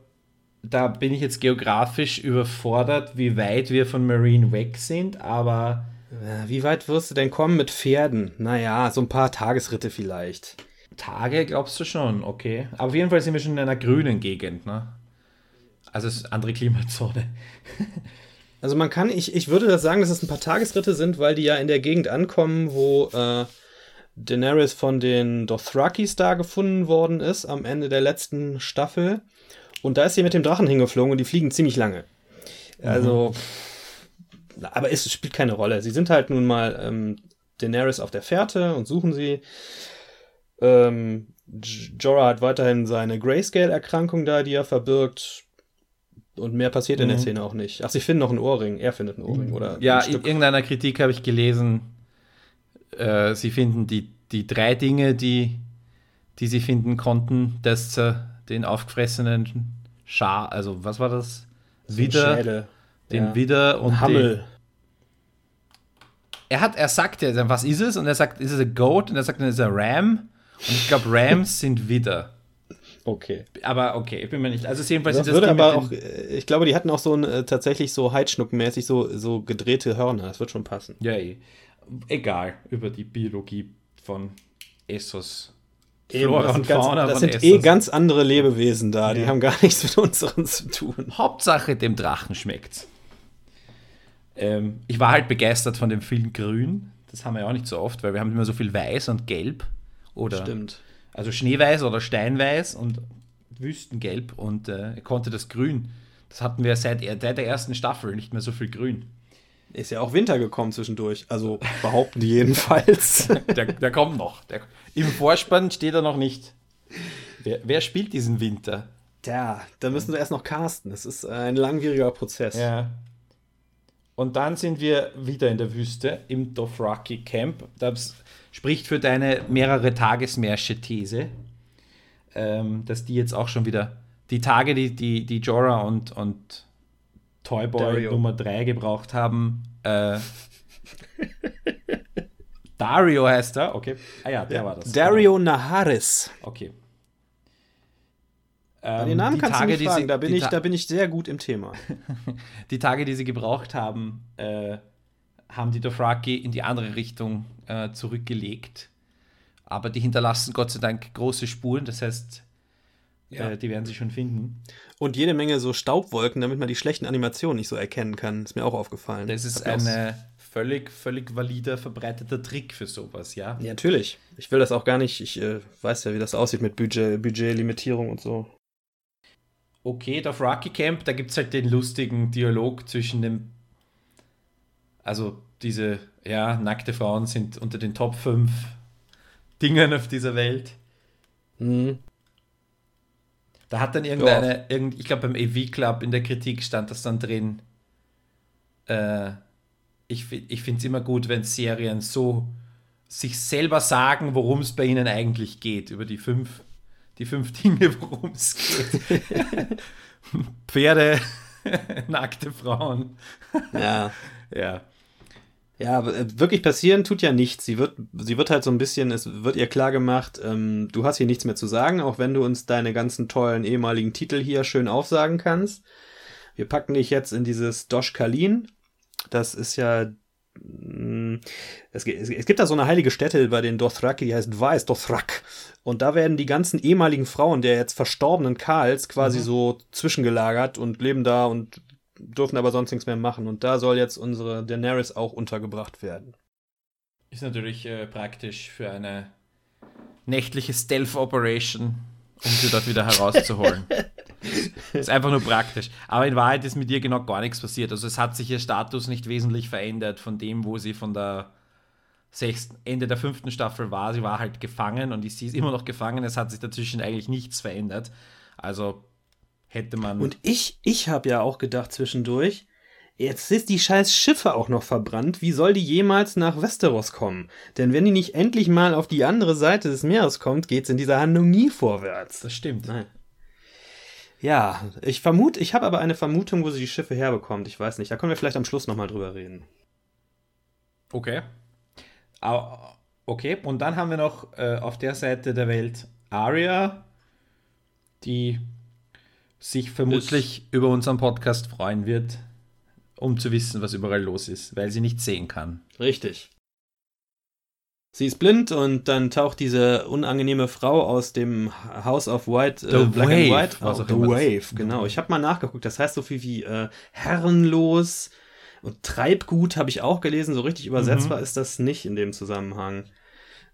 da bin ich jetzt geografisch überfordert, wie weit wir von Marine weg sind, aber wie weit wirst du denn kommen mit Pferden? Naja, so ein paar Tagesritte vielleicht. Tage glaubst du schon, okay. Aber auf jeden Fall sind wir schon in einer grünen Gegend, ne? Also es ist andere Klimazone. <laughs> also man kann, ich, ich würde das sagen, dass es ein paar Tagesritte sind, weil die ja in der Gegend ankommen, wo äh, Daenerys von den Dothrakis da gefunden worden ist, am Ende der letzten Staffel. Und da ist sie mit dem Drachen hingeflogen und die fliegen ziemlich lange. Also, mhm aber es spielt keine Rolle. Sie sind halt nun mal ähm, Daenerys auf der Fährte und suchen sie. Ähm, Jorah hat weiterhin seine Grayscale-Erkrankung da, die er verbirgt. Und mehr passiert mhm. in der mhm. Szene auch nicht. Ach, sie finden noch einen Ohrring. Er findet einen Ohrring, oder? Ja, in irgendeiner Kritik habe ich gelesen, äh, sie finden die, die drei Dinge, die, die sie finden konnten, dass äh, den aufgefressenen Schar, also was war das? Wieder, den ja. Widder und Hammel. Den, er hat, er sagt ja, was ist es? Und er sagt, ist es ein Goat? Und er sagt, dann ist es ein Ram. Und ich glaube, Rams <laughs> sind Widder. Okay. Aber okay, ich bin mir nicht. Also jedenfalls das, das würde aber auch. Äh, ich glaube, die hatten auch so ein äh, tatsächlich so Heidschnuckenmäßig so, so gedrehte Hörner. Das wird schon passen. Ja, eh. Egal über die Biologie von Essos. Eben, Flora das und Fauna. Ganz, das sind eh ganz andere Lebewesen da. Ja. Die haben gar <laughs> nichts mit unseren zu tun. Hauptsache dem Drachen schmeckt's. Ähm, ich war halt begeistert von dem Film Grün. Das haben wir ja auch nicht so oft, weil wir haben immer so viel Weiß und Gelb. Oder Stimmt. Also Schneeweiß oder Steinweiß und Wüstengelb und äh, konnte das Grün. Das hatten wir seit der, der ersten Staffel nicht mehr so viel Grün. Ist ja auch Winter gekommen zwischendurch. Also behaupten die <laughs> jedenfalls. <laughs> der, der kommt noch. Der, Im Vorspann steht er noch nicht. Wer, wer spielt diesen Winter? Ja, da müssen wir erst noch casten. Das ist ein langwieriger Prozess. Ja. Und dann sind wir wieder in der Wüste im Dothraki Camp. Das spricht für deine mehrere Tagesmärsche-These, ähm, dass die jetzt auch schon wieder die Tage, die, die, die Jorah und, und Toyboy Dario. Nummer 3 gebraucht haben. Äh, Dario heißt er, okay. Ah ja, der ja, war das. Dario genau. Naharis. Okay. Ähm, den Namen kannst Tage, du nicht fragen, sie, da, bin ich, da bin ich sehr gut im Thema. <laughs> die Tage, die sie gebraucht haben, äh, haben die Dothraki in die andere Richtung äh, zurückgelegt. Aber die hinterlassen Gott sei Dank große Spuren, das heißt, ja. äh, die werden sie schon finden. Und jede Menge so Staubwolken, damit man die schlechten Animationen nicht so erkennen kann. Ist mir auch aufgefallen. Das ist ein völlig, völlig valider, verbreiteter Trick für sowas, ja? Ja, natürlich. Ich will das auch gar nicht. Ich äh, weiß ja, wie das aussieht mit Budget, Budgetlimitierung und so okay, auf Rocky Camp, da gibt es halt den lustigen Dialog zwischen dem, also diese, ja, nackte Frauen sind unter den Top 5 Dingen auf dieser Welt. Mhm. Da hat dann irgendeine, ja. irgend, ich glaube beim AV Club in der Kritik stand das dann drin. Äh, ich ich finde es immer gut, wenn Serien so sich selber sagen, worum es bei ihnen eigentlich geht, über die fünf die fünf Dinge, worum es geht. <laughs> Pferde, <laughs> nackte Frauen. Ja. <laughs> ja. Ja, äh, wirklich passieren tut ja nichts. Sie wird, sie wird halt so ein bisschen, es wird ihr klar gemacht, ähm, du hast hier nichts mehr zu sagen, auch wenn du uns deine ganzen tollen ehemaligen Titel hier schön aufsagen kannst. Wir packen dich jetzt in dieses Dosh Kalin. Das ist ja es, es, gibt da so eine heilige Stätte bei den Dothraki, die heißt Weiß Dothrak. Und da werden die ganzen ehemaligen Frauen der jetzt verstorbenen Karls quasi mhm. so zwischengelagert und leben da und dürfen aber sonst nichts mehr machen. Und da soll jetzt unsere Daenerys auch untergebracht werden. Ist natürlich äh, praktisch für eine nächtliche Stealth-Operation, um sie dort wieder <laughs> herauszuholen. <laughs> ist einfach nur praktisch. Aber in Wahrheit ist mit ihr genau gar nichts passiert. Also es hat sich ihr Status nicht wesentlich verändert von dem, wo sie von der sechsten, Ende der fünften Staffel war. Sie war halt gefangen und sie ist immer noch gefangen. Es hat sich dazwischen eigentlich nichts verändert. Also hätte man. Und ich, ich habe ja auch gedacht zwischendurch, Jetzt ist die scheiß Schiffe auch noch verbrannt. Wie soll die jemals nach Westeros kommen? Denn wenn die nicht endlich mal auf die andere Seite des Meeres kommt, geht's in dieser Handlung nie vorwärts. Das stimmt. Nein. Ja, ich vermute, ich habe aber eine Vermutung, wo sie die Schiffe herbekommt. Ich weiß nicht. Da können wir vielleicht am Schluss nochmal drüber reden. Okay. Okay, und dann haben wir noch äh, auf der Seite der Welt Aria, die sich vermutlich ich über unseren Podcast freuen wird, um zu wissen, was überall los ist, weil sie nicht sehen kann. Richtig. Sie ist blind und dann taucht diese unangenehme Frau aus dem House of White, äh, Black Wave, and White, oh, The Wave, genau. Ich habe mal nachgeguckt. Das heißt so viel wie äh, herrenlos und Treibgut habe ich auch gelesen. So richtig übersetzbar mhm. ist das nicht in dem Zusammenhang.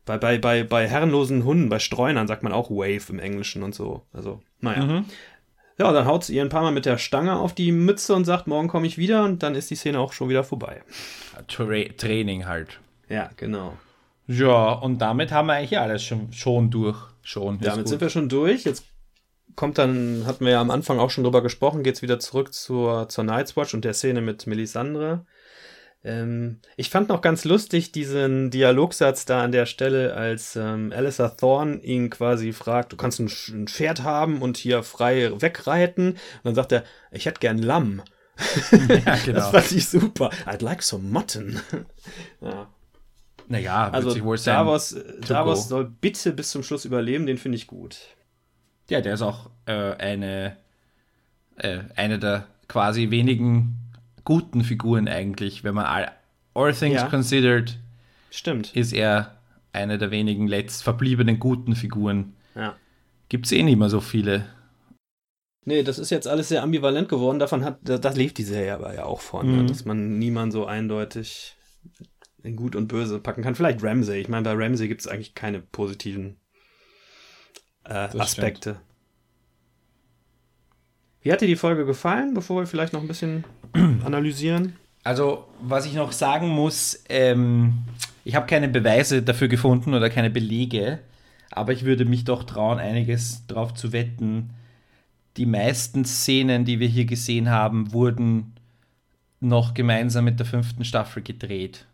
Bei, bei, bei, bei herrenlosen Hunden, bei Streunern sagt man auch Wave im Englischen und so. Also, naja. Mhm. Ja, dann haut sie ihr ein paar Mal mit der Stange auf die Mütze und sagt, morgen komme ich wieder und dann ist die Szene auch schon wieder vorbei. Tra Training halt. Ja, genau. Ja, und damit haben wir eigentlich alles schon, schon durch. Schon. Ja, damit sind wir schon durch. Jetzt kommt dann, hatten wir ja am Anfang auch schon drüber gesprochen, geht es wieder zurück zur, zur Night's Watch und der Szene mit Melisandre. Ähm, ich fand noch ganz lustig diesen Dialogsatz da an der Stelle, als ähm, Alistair Thorne ihn quasi fragt, du kannst ein, ein, Pferd haben und hier frei wegreiten. Und dann sagt er, ich hätte gern Lamm. <laughs> Ja, genau. das fand ich super. I'd like some mutton. <laughs> ja. Naja, also wohl Davos, Davos soll bitte bis zum Schluss überleben, den finde ich gut. Ja, der ist auch äh, eine, äh, eine der quasi wenigen guten Figuren eigentlich, wenn man all, all things ja. considered, Stimmt. ist er eine der wenigen letzt verbliebenen guten Figuren. Ja. Gibt es eh nicht mehr so viele. Nee, das ist jetzt alles sehr ambivalent geworden. Davon hat, das lebt die Serie aber ja auch von, ne? mhm. ne? dass man niemand so eindeutig in Gut und Böse packen kann. Vielleicht Ramsey. Ich meine, bei Ramsey gibt es eigentlich keine positiven äh, Aspekte. Stimmt. Wie hat dir die Folge gefallen, bevor wir vielleicht noch ein bisschen <clears throat> analysieren? Also, was ich noch sagen muss, ähm, ich habe keine Beweise dafür gefunden oder keine Belege, aber ich würde mich doch trauen, einiges darauf zu wetten. Die meisten Szenen, die wir hier gesehen haben, wurden noch gemeinsam mit der fünften Staffel gedreht.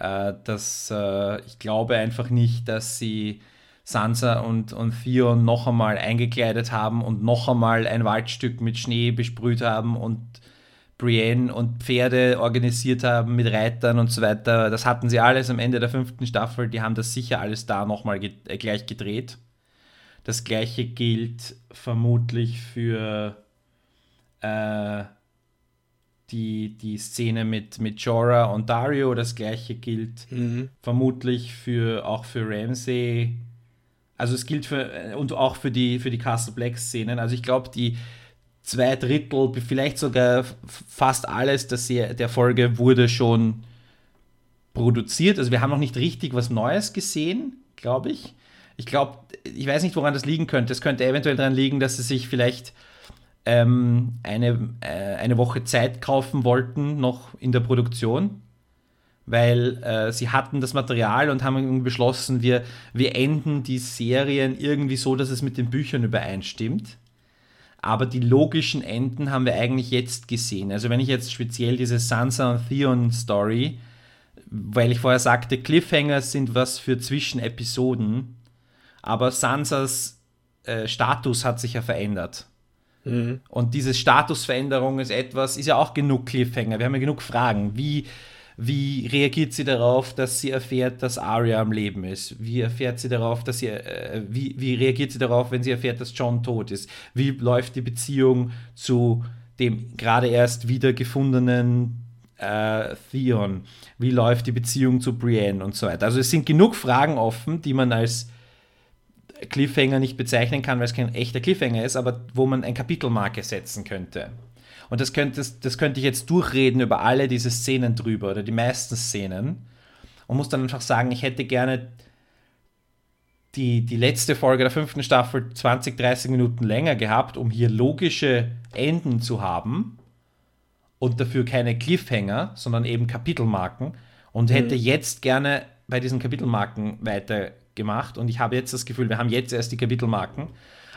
Äh, das, äh, ich glaube einfach nicht, dass sie Sansa und, und Theon noch einmal eingekleidet haben und noch einmal ein Waldstück mit Schnee besprüht haben und Brienne und Pferde organisiert haben mit Reitern und so weiter. Das hatten sie alles am Ende der fünften Staffel. Die haben das sicher alles da nochmal ge äh, gleich gedreht. Das gleiche gilt vermutlich für äh, die, die Szene mit, mit Jorah und Dario. Das gleiche gilt mhm. vermutlich für, auch für Ramsay. Also es gilt für und auch für die, für die Castle Black Szenen. Also ich glaube, die zwei Drittel, vielleicht sogar fast alles der, der Folge wurde schon produziert. Also wir haben noch nicht richtig was Neues gesehen, glaube ich. Ich glaube, ich weiß nicht, woran das liegen könnte. Es könnte eventuell daran liegen, dass sie sich vielleicht ähm, eine, äh, eine Woche Zeit kaufen wollten, noch in der Produktion, weil äh, sie hatten das Material und haben beschlossen, wir, wir enden die Serien irgendwie so, dass es mit den Büchern übereinstimmt. Aber die logischen Enden haben wir eigentlich jetzt gesehen. Also wenn ich jetzt speziell diese Sansa und Theon Story, weil ich vorher sagte, Cliffhangers sind was für Zwischenepisoden, aber Sansas äh, Status hat sich ja verändert. Mhm. Und diese Statusveränderung ist etwas, ist ja auch genug Cliffhanger. Wir haben ja genug Fragen. Wie, wie reagiert sie darauf, dass sie erfährt, dass Arya am Leben ist? Wie erfährt sie darauf, dass sie, äh, wie, wie reagiert sie darauf, wenn sie erfährt, dass John tot ist? Wie läuft die Beziehung zu dem gerade erst wiedergefundenen äh, Theon? Wie läuft die Beziehung zu Brienne und so weiter? Also es sind genug Fragen offen, die man als Cliffhanger nicht bezeichnen kann, weil es kein echter Cliffhanger ist, aber wo man ein Kapitelmarke setzen könnte. Und das könnte, das, könnte ich jetzt durchreden über alle diese Szenen drüber oder die meisten Szenen und muss dann einfach sagen, ich hätte gerne die, die letzte Folge der fünften Staffel 20, 30 Minuten länger gehabt, um hier logische Enden zu haben und dafür keine Cliffhanger, sondern eben Kapitelmarken und hätte mhm. jetzt gerne bei diesen Kapitelmarken weiter gemacht und ich habe jetzt das Gefühl, wir haben jetzt erst die Kapitelmarken.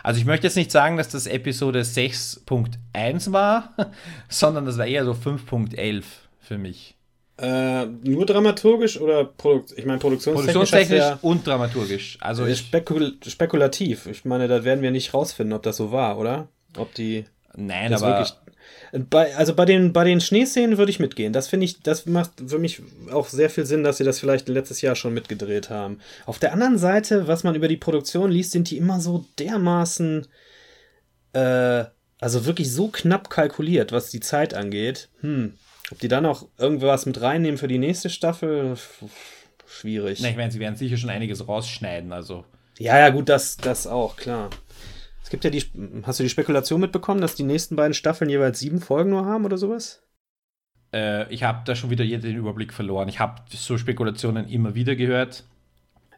Also ich möchte jetzt nicht sagen, dass das Episode 6.1 war, <laughs> sondern das war eher so 5.11 für mich. Äh, nur dramaturgisch oder Produk ich meine produktionstechnisch, produktionstechnisch ja und dramaturgisch. Also spekul spekulativ. Ich meine, da werden wir nicht rausfinden, ob das so war, oder? Ob die Nein, aber wirklich bei, also bei den, bei den Schneeszenen würde ich mitgehen. Das finde ich, das macht für mich auch sehr viel Sinn, dass sie das vielleicht letztes Jahr schon mitgedreht haben. Auf der anderen Seite, was man über die Produktion liest, sind die immer so dermaßen, äh, also wirklich so knapp kalkuliert, was die Zeit angeht. Hm. Ob die dann auch irgendwas mit reinnehmen für die nächste Staffel? Schwierig. Na, ich meine, sie werden sicher schon einiges rausschneiden, also. Ja, ja, gut, das, das auch, klar gibt ja die, hast du die Spekulation mitbekommen, dass die nächsten beiden Staffeln jeweils sieben Folgen nur haben oder sowas? Äh, ich habe da schon wieder den Überblick verloren. Ich habe so Spekulationen immer wieder gehört.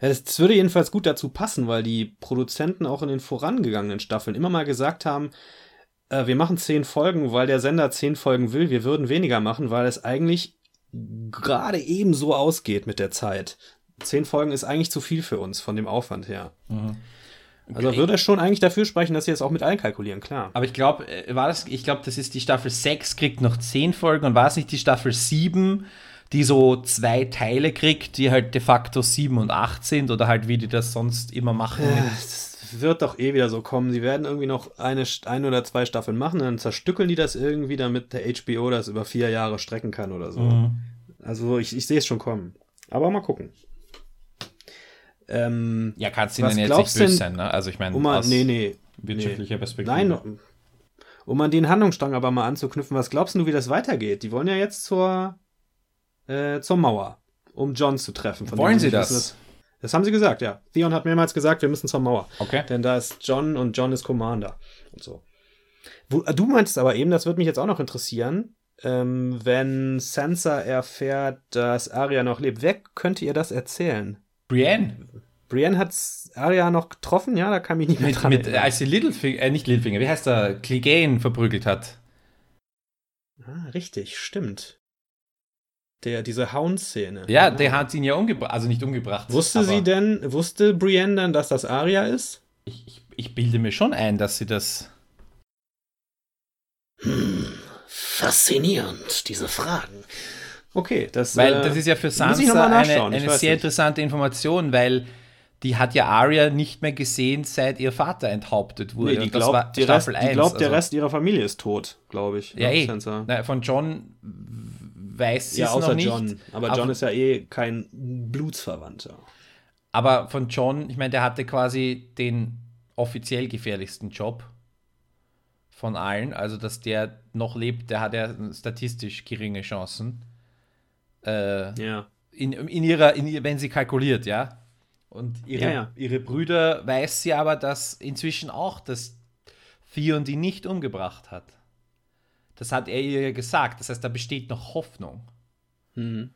Das, würde jedenfalls gut dazu passen, weil die Produzenten auch in den vorangegangenen Staffeln immer mal gesagt haben, äh, wir machen zehn Folgen, weil der Sender zehn Folgen will. Wir würden weniger machen, weil es eigentlich gerade eben so ausgeht mit der Zeit. Zehn Folgen ist eigentlich zu viel für uns von dem Aufwand her. Mhm. Also würde er schon eigentlich dafür sprechen, dass sie das auch mit einkalkulieren, klar. Aber ich glaube, äh, war das, ich glaube, das ist die Staffel 6, kriegt noch 10 Folgen und war es nicht die Staffel 7, die so zwei Teile kriegt, die halt de facto 7 und 8 sind oder halt wie die das sonst immer machen. Ja, das wird doch eh wieder so kommen. Sie werden irgendwie noch eine, ein oder zwei Staffeln machen, dann zerstückeln die das irgendwie, damit der HBO das über vier Jahre strecken kann oder so. Mhm. Also ich, ich sehe es schon kommen. Aber mal gucken. Ähm, ja, kannst du ihnen jetzt nicht böse sein, ne? Also ich meine, um aus nee, nee, wirtschaftlicher nee. Perspektive. Nein, um an den Handlungsstrang aber mal anzuknüpfen, was glaubst du, wie das weitergeht? Die wollen ja jetzt zur, äh, zur Mauer, um John zu treffen. wollen sie das? das? Das haben sie gesagt, ja. Theon hat mehrmals gesagt, wir müssen zur Mauer. Okay. Denn da ist John und John ist Commander und so. Du meinst aber eben, das würde mich jetzt auch noch interessieren, ähm, wenn Sansa erfährt, dass Arya noch lebt. Wer könnte ihr das erzählen? Brienne. Brienne hat Arya noch getroffen, ja, da kann mich nicht mehr mit, dran mit, Als sie Littlefinger, äh, nicht Littlefinger, wie heißt der, Clegane verprügelt hat. Ah, richtig, stimmt. Der, diese Hound-Szene. Ja, genau. der hat ihn ja umgebracht, also nicht umgebracht. Wusste sie denn, wusste Brienne dann, dass das Arya ist? Ich, ich, ich bilde mir schon ein, dass sie das. Hm, faszinierend, diese Fragen. Okay, das, weil das ist ja für Sansa eine, eine sehr nicht. interessante Information, weil die hat ja Arya nicht mehr gesehen, seit ihr Vater enthauptet wurde. Nee, die glaubt, die, Rest, die glaubt der also. Rest ihrer Familie ist tot, glaube ich. Ja, eh. Na, von John weiß sie ja, es noch nicht. John. Aber John ist ja eh kein Blutsverwandter. Aber von John, ich meine, der hatte quasi den offiziell gefährlichsten Job von allen. Also, dass der noch lebt, der hat ja statistisch geringe Chancen. Äh, ja. In, in, ihrer, in wenn sie kalkuliert, ja. Und ihre, ja, ja. ihre Brüder weiß sie aber, dass inzwischen auch, dass Theon die nicht umgebracht hat. Das hat er ihr gesagt. Das heißt, da besteht noch Hoffnung. Mhm.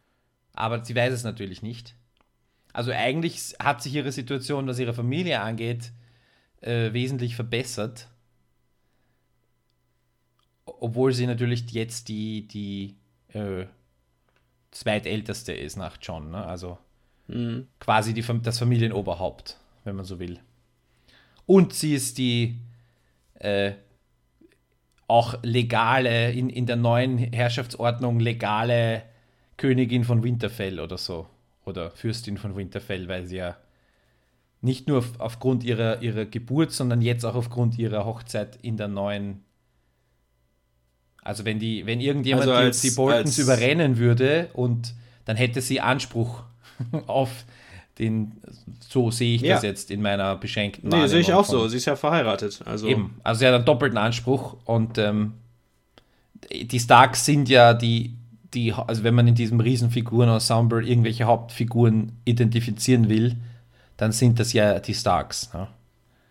Aber sie weiß es natürlich nicht. Also eigentlich hat sich ihre Situation, was ihre Familie angeht, äh, wesentlich verbessert. Obwohl sie natürlich jetzt die, die äh, zweitälteste ist nach John. Ne? Also mhm. quasi die, das Familienoberhaupt, wenn man so will. Und sie ist die äh, auch legale, in, in der neuen Herrschaftsordnung legale Königin von Winterfell oder so. Oder Fürstin von Winterfell, weil sie ja nicht nur aufgrund ihrer, ihrer Geburt, sondern jetzt auch aufgrund ihrer Hochzeit in der neuen also wenn die, wenn irgendjemand also als, die, Boltons überrennen würde und dann hätte sie Anspruch <laughs> auf den, so sehe ich ja. das jetzt in meiner beschränkten Nee, sehe ich auch so. Sie ist ja verheiratet. Also. Eben. Also sie hat einen doppelten Anspruch und ähm, die Starks sind ja die, die, also wenn man in diesem Riesenfiguren-Ensemble irgendwelche Hauptfiguren identifizieren will, dann sind das ja die Starks. Ne?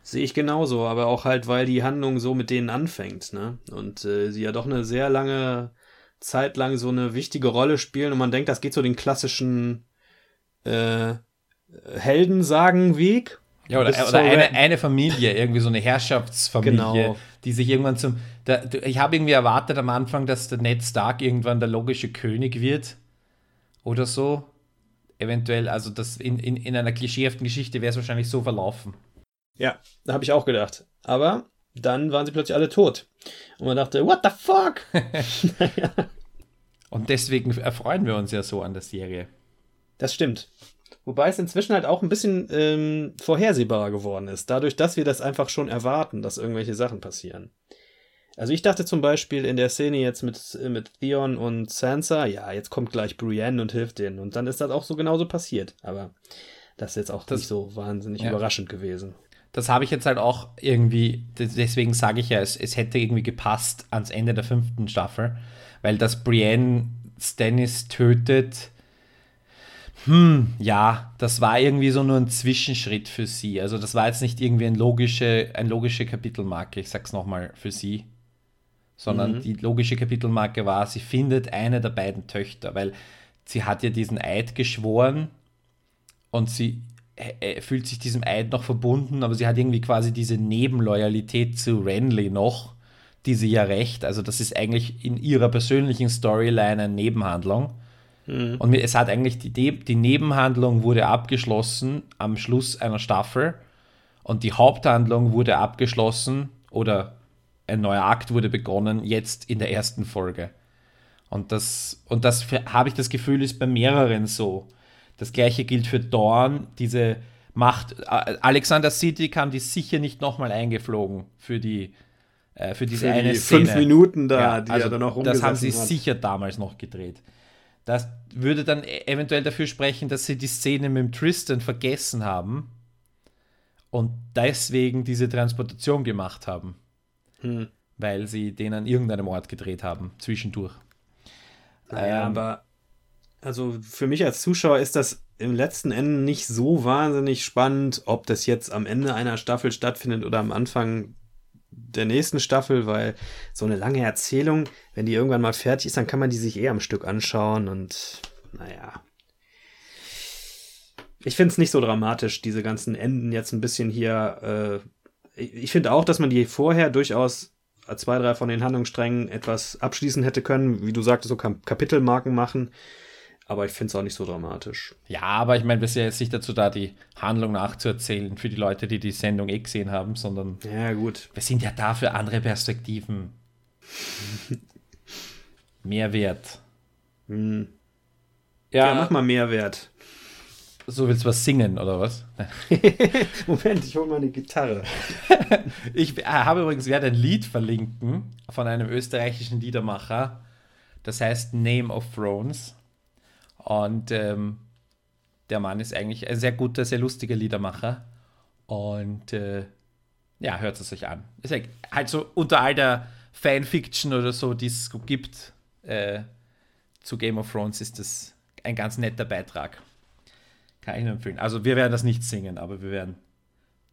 Sehe ich genauso, aber auch halt, weil die Handlung so mit denen anfängt, ne? Und äh, sie ja doch eine sehr lange Zeit lang so eine wichtige Rolle spielen und man denkt, das geht so den klassischen äh, Heldensagen-Weg. Ja, oder, oder eine, eine, Familie, irgendwie so eine Herrschaftsfamilie, genau. die sich irgendwann zum. Der, ich habe irgendwie erwartet am Anfang, dass der Ned Stark irgendwann der logische König wird. Oder so. Eventuell, also das in, in, in einer klischeehaften Geschichte wäre es wahrscheinlich so verlaufen. Ja, da habe ich auch gedacht. Aber dann waren sie plötzlich alle tot. Und man dachte, what the fuck? <laughs> <laughs> Und deswegen erfreuen wir uns ja so an der Serie. Das stimmt. Wobei es inzwischen halt auch ein bisschen ähm, vorhersehbarer geworden ist, dadurch, dass wir das einfach schon erwarten, dass irgendwelche Sachen passieren. Also ich dachte zum Beispiel in der Szene jetzt mit, mit Theon und Sansa, ja, jetzt kommt gleich Brienne und hilft denen. Und dann ist das auch so genauso passiert. Aber das ist jetzt auch das, nicht so wahnsinnig ja. überraschend gewesen das habe ich jetzt halt auch irgendwie, deswegen sage ich ja, es, es hätte irgendwie gepasst ans Ende der fünften Staffel, weil das Brienne Stannis tötet, hm, ja, das war irgendwie so nur ein Zwischenschritt für sie. Also das war jetzt nicht irgendwie ein logische, eine logische Kapitelmarke, ich sag's nochmal für sie. Sondern mhm. die logische Kapitelmarke war, sie findet eine der beiden Töchter, weil sie hat ja diesen Eid geschworen und sie fühlt sich diesem Eid noch verbunden, aber sie hat irgendwie quasi diese Nebenloyalität zu Renly noch, die sie ja recht. Also, das ist eigentlich in ihrer persönlichen Storyline eine Nebenhandlung. Mhm. Und es hat eigentlich die, die Nebenhandlung wurde abgeschlossen am Schluss einer Staffel und die Haupthandlung wurde abgeschlossen oder ein neuer Akt wurde begonnen jetzt in der ersten Folge. Und das, und das habe ich das Gefühl, ist bei mehreren so das gleiche gilt für Dorn, diese Macht. Alexander City kam die sicher nicht nochmal eingeflogen für die äh, für diese für eine die Szene. Fünf Minuten da, ja, die also er dann auch Das haben sie hat. sicher damals noch gedreht. Das würde dann e- eventuell dafür sprechen, dass sie die Szene mit dem Tristan vergessen haben und deswegen diese Transportation gemacht haben. Hm. Weil sie den an irgendeinem Ort gedreht haben, zwischendurch. Naja, Ähm, aber also für mich als Zuschauer ist das im letzten Ende nicht so wahnsinnig spannend, ob das jetzt am Ende einer Staffel stattfindet oder am Anfang der nächsten Staffel, weil so eine lange Erzählung, wenn die irgendwann mal fertig ist, dann kann man die sich eh am Stück anschauen und naja. Ich finde es nicht so dramatisch, diese ganzen Enden jetzt ein bisschen hier. Äh, ich finde auch, dass man die vorher durchaus zwei, drei von den Handlungssträngen etwas abschließen hätte können, wie du sagtest, so Kap Kapitelmarken machen. Aber ich finde es auch nicht so dramatisch. Ja, aber ich meine, wir sind jetzt nicht dazu da, die Handlung nachzuerzählen für die Leute, die die Sendung eh gesehen haben, sondern Ja, gut. wir sind ja da für andere Perspektiven. <laughs> Mehrwert. Hm. Ja, Ja, mach mal Mehrwert. so willst du was singen, oder was? <laughs> Moment, ich hol mal eine Gitarre. <laughs> Ich äh, habe übrigens, werde ein Lied verlinken von einem österreichischen Liedermacher. Das heißt Name of Thrones. Und ähm, der Mann ist eigentlich ein sehr guter, sehr lustiger Liedermacher. Und äh, ja, hört es euch an. Ist ja halt so unter all der Fanfiction oder so, die es gibt äh, zu Game of Thrones, ist das ein ganz netter Beitrag. Kann ich nur empfehlen. Also wir werden das nicht singen, aber wir werden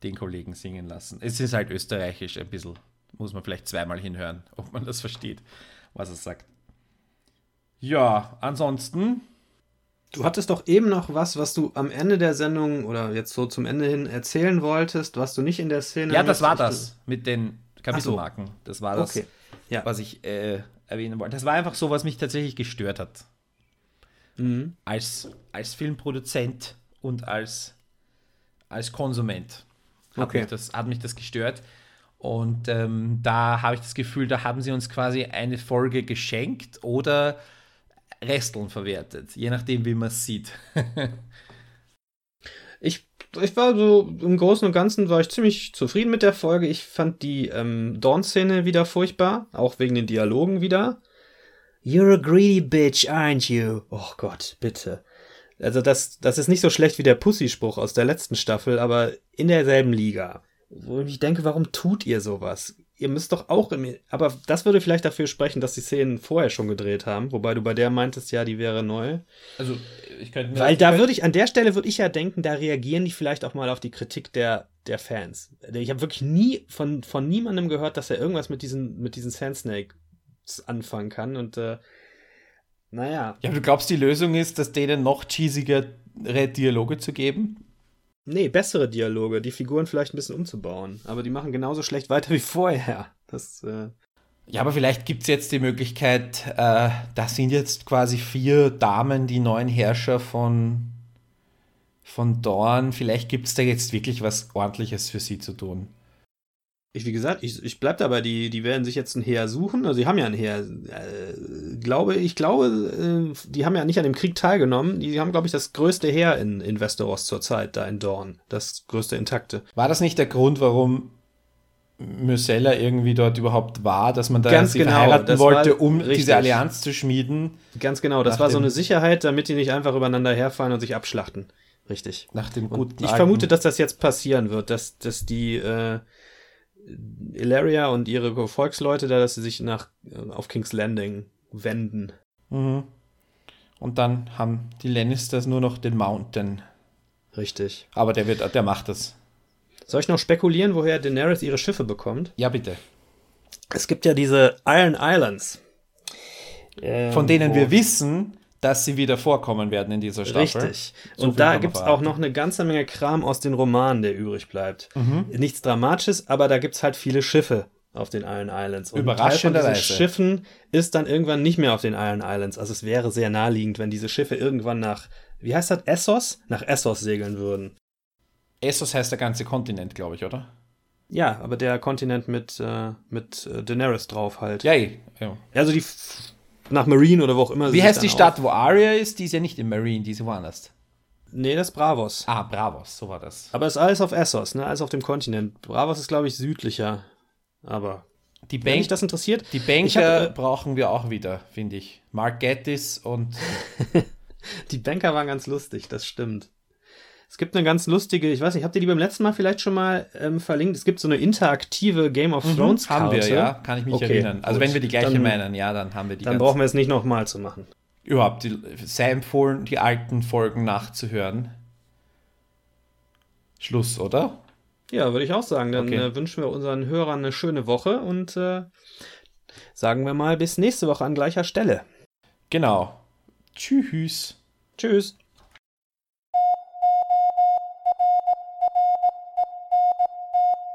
den Kollegen singen lassen. Es ist halt österreichisch ein bisschen. Muss man vielleicht zweimal hinhören, ob man das versteht, was er sagt. Ja, ansonsten. Du hattest doch eben noch was, was du am Ende der Sendung oder jetzt so zum Ende hin erzählen wolltest, was du nicht in der Szene. Ja, das war das mit den Kapitelmarken. Das war das, Okay. Ja. was ich äh, erwähnen wollte. Das war einfach so, was mich tatsächlich gestört hat. Mhm. Als, als Filmproduzent und als, als Konsument hat, Okay. mich das, hat mich das gestört. Und ähm, da habe ich das Gefühl, da haben sie uns quasi eine Folge geschenkt oder Resteln verwertet, je nachdem, wie man es sieht. <laughs> Ich, ich war so im Großen und Ganzen war ich ziemlich zufrieden mit der Folge. Ich fand die ähm, Dawn-Szene wieder furchtbar, auch wegen den Dialogen wieder. You're a greedy bitch, aren't you? Oh Gott, bitte. Also das, das ist nicht so schlecht wie der Pussy-Spruch aus der letzten Staffel, aber in derselben Liga. Wo ich denke, warum tut ihr sowas? Ihr müsst doch auch im, aber das würde vielleicht dafür sprechen, dass die Szenen vorher schon gedreht haben, wobei du bei der meintest, ja, die wäre neu. Also, ich könnte mir Weil da würde ich, an der Stelle würde ich ja denken, da reagieren die vielleicht auch mal auf die Kritik der, der Fans. Ich habe wirklich nie von, von niemandem gehört, dass er irgendwas mit diesen, mit diesen Sand Snakes anfangen kann. Und äh, naja, Ja, aber du glaubst, die Lösung ist, dass denen noch cheesigere Dialoge zu geben? Nee, bessere Dialoge, die Figuren vielleicht ein bisschen umzubauen. Aber die machen genauso schlecht weiter <laughs> wie vorher. Das, äh, Ja, aber vielleicht gibt es jetzt die Möglichkeit, äh, das sind jetzt quasi vier Damen, die neuen Herrscher von, von Dorn. Vielleicht gibt es da jetzt wirklich was Ordentliches für sie zu tun. Ich, wie gesagt, ich, ich bleib dabei, die, die werden sich jetzt ein Heer suchen. Also, die haben ja ein Heer. Äh, glaube, ich glaube, äh, die haben ja nicht an dem Krieg teilgenommen. Die haben, glaube ich, das größte Heer in, in Westeros zurzeit, da in Dorn. Das größte intakte. War das nicht der Grund, warum Myrcella irgendwie dort überhaupt war, dass man da Ganz sie genau, verheiraten wollte, um richtig. diese Allianz zu schmieden, Ganz genau, das war so eine Sicherheit, damit die nicht einfach übereinander herfallen und sich abschlachten. Richtig. nach dem Und guten ich vermute, dass das jetzt passieren wird, dass, dass die äh, Ilaria und ihre Volksleute da, dass sie sich nach äh, auf King's Landing wenden. Mhm. Und dann haben die Lannisters nur noch den Mountain. Richtig. Aber der wird, der macht das. Soll ich noch spekulieren, woher Daenerys ihre Schiffe bekommt? Ja, bitte. Es gibt ja diese Iron Islands. Ähm, Von denen wo- wir wissen, dass sie wieder vorkommen werden in dieser Staffel. Richtig. So und da gibt es auch noch eine ganze Menge Kram aus den Romanen, der übrig bleibt. Mhm. Nichts Dramatisches, aber da gibt es halt viele Schiffe auf den Iron Islands. Und ein Teil von diesen Überraschenderweise. Schiffen ist dann irgendwann nicht mehr auf den Iron Islands. Also es wäre sehr naheliegend, wenn diese Schiffe irgendwann nach, wie heißt das, Essos? Nach Essos segeln würden. Essos heißt der ganze Kontinent, glaube ich, oder? Ja, aber der Kontinent mit, äh, mit äh, Daenerys drauf halt. Ja, ja. Also die nach Marine oder wo auch immer. sie Wie heißt die Stadt, wo Arya ist? Die ist ja nicht im Marine, die ist woanders. Auf nee, das ist Bravos. Ah, Bravos, so war das. Aber ist alles auf Essos, ne? Alles auf dem Kontinent. Bravos ist, glaube ich, südlicher. Aber Die Wenn Bank, dich das interessiert. die Banker hab, äh, brauchen wir auch wieder, finde ich. Mark Gettis und <laughs> Die Banker waren ganz lustig, das stimmt. Es gibt eine ganz lustige, ich weiß nicht, habt ihr die beim letzten Mal vielleicht schon mal ähm, verlinkt? Es gibt so eine interaktive Game of Thrones haben wir, ja, kann ich mich Okay, erinnern. Also gut. wenn wir die gleiche Dann- meinen, ja, dann haben wir die Dann brauchen wir es nicht nochmal zu machen. überhaupt die, sehr empfohlen, die alten Folgen nachzuhören. Schluss, oder? Ja, würde ich auch sagen. Dann Okay. äh, wünschen wir unseren Hörern eine schöne Woche und äh, sagen wir mal bis nächste Woche an gleicher Stelle. Genau. Tschüss. Tschüss.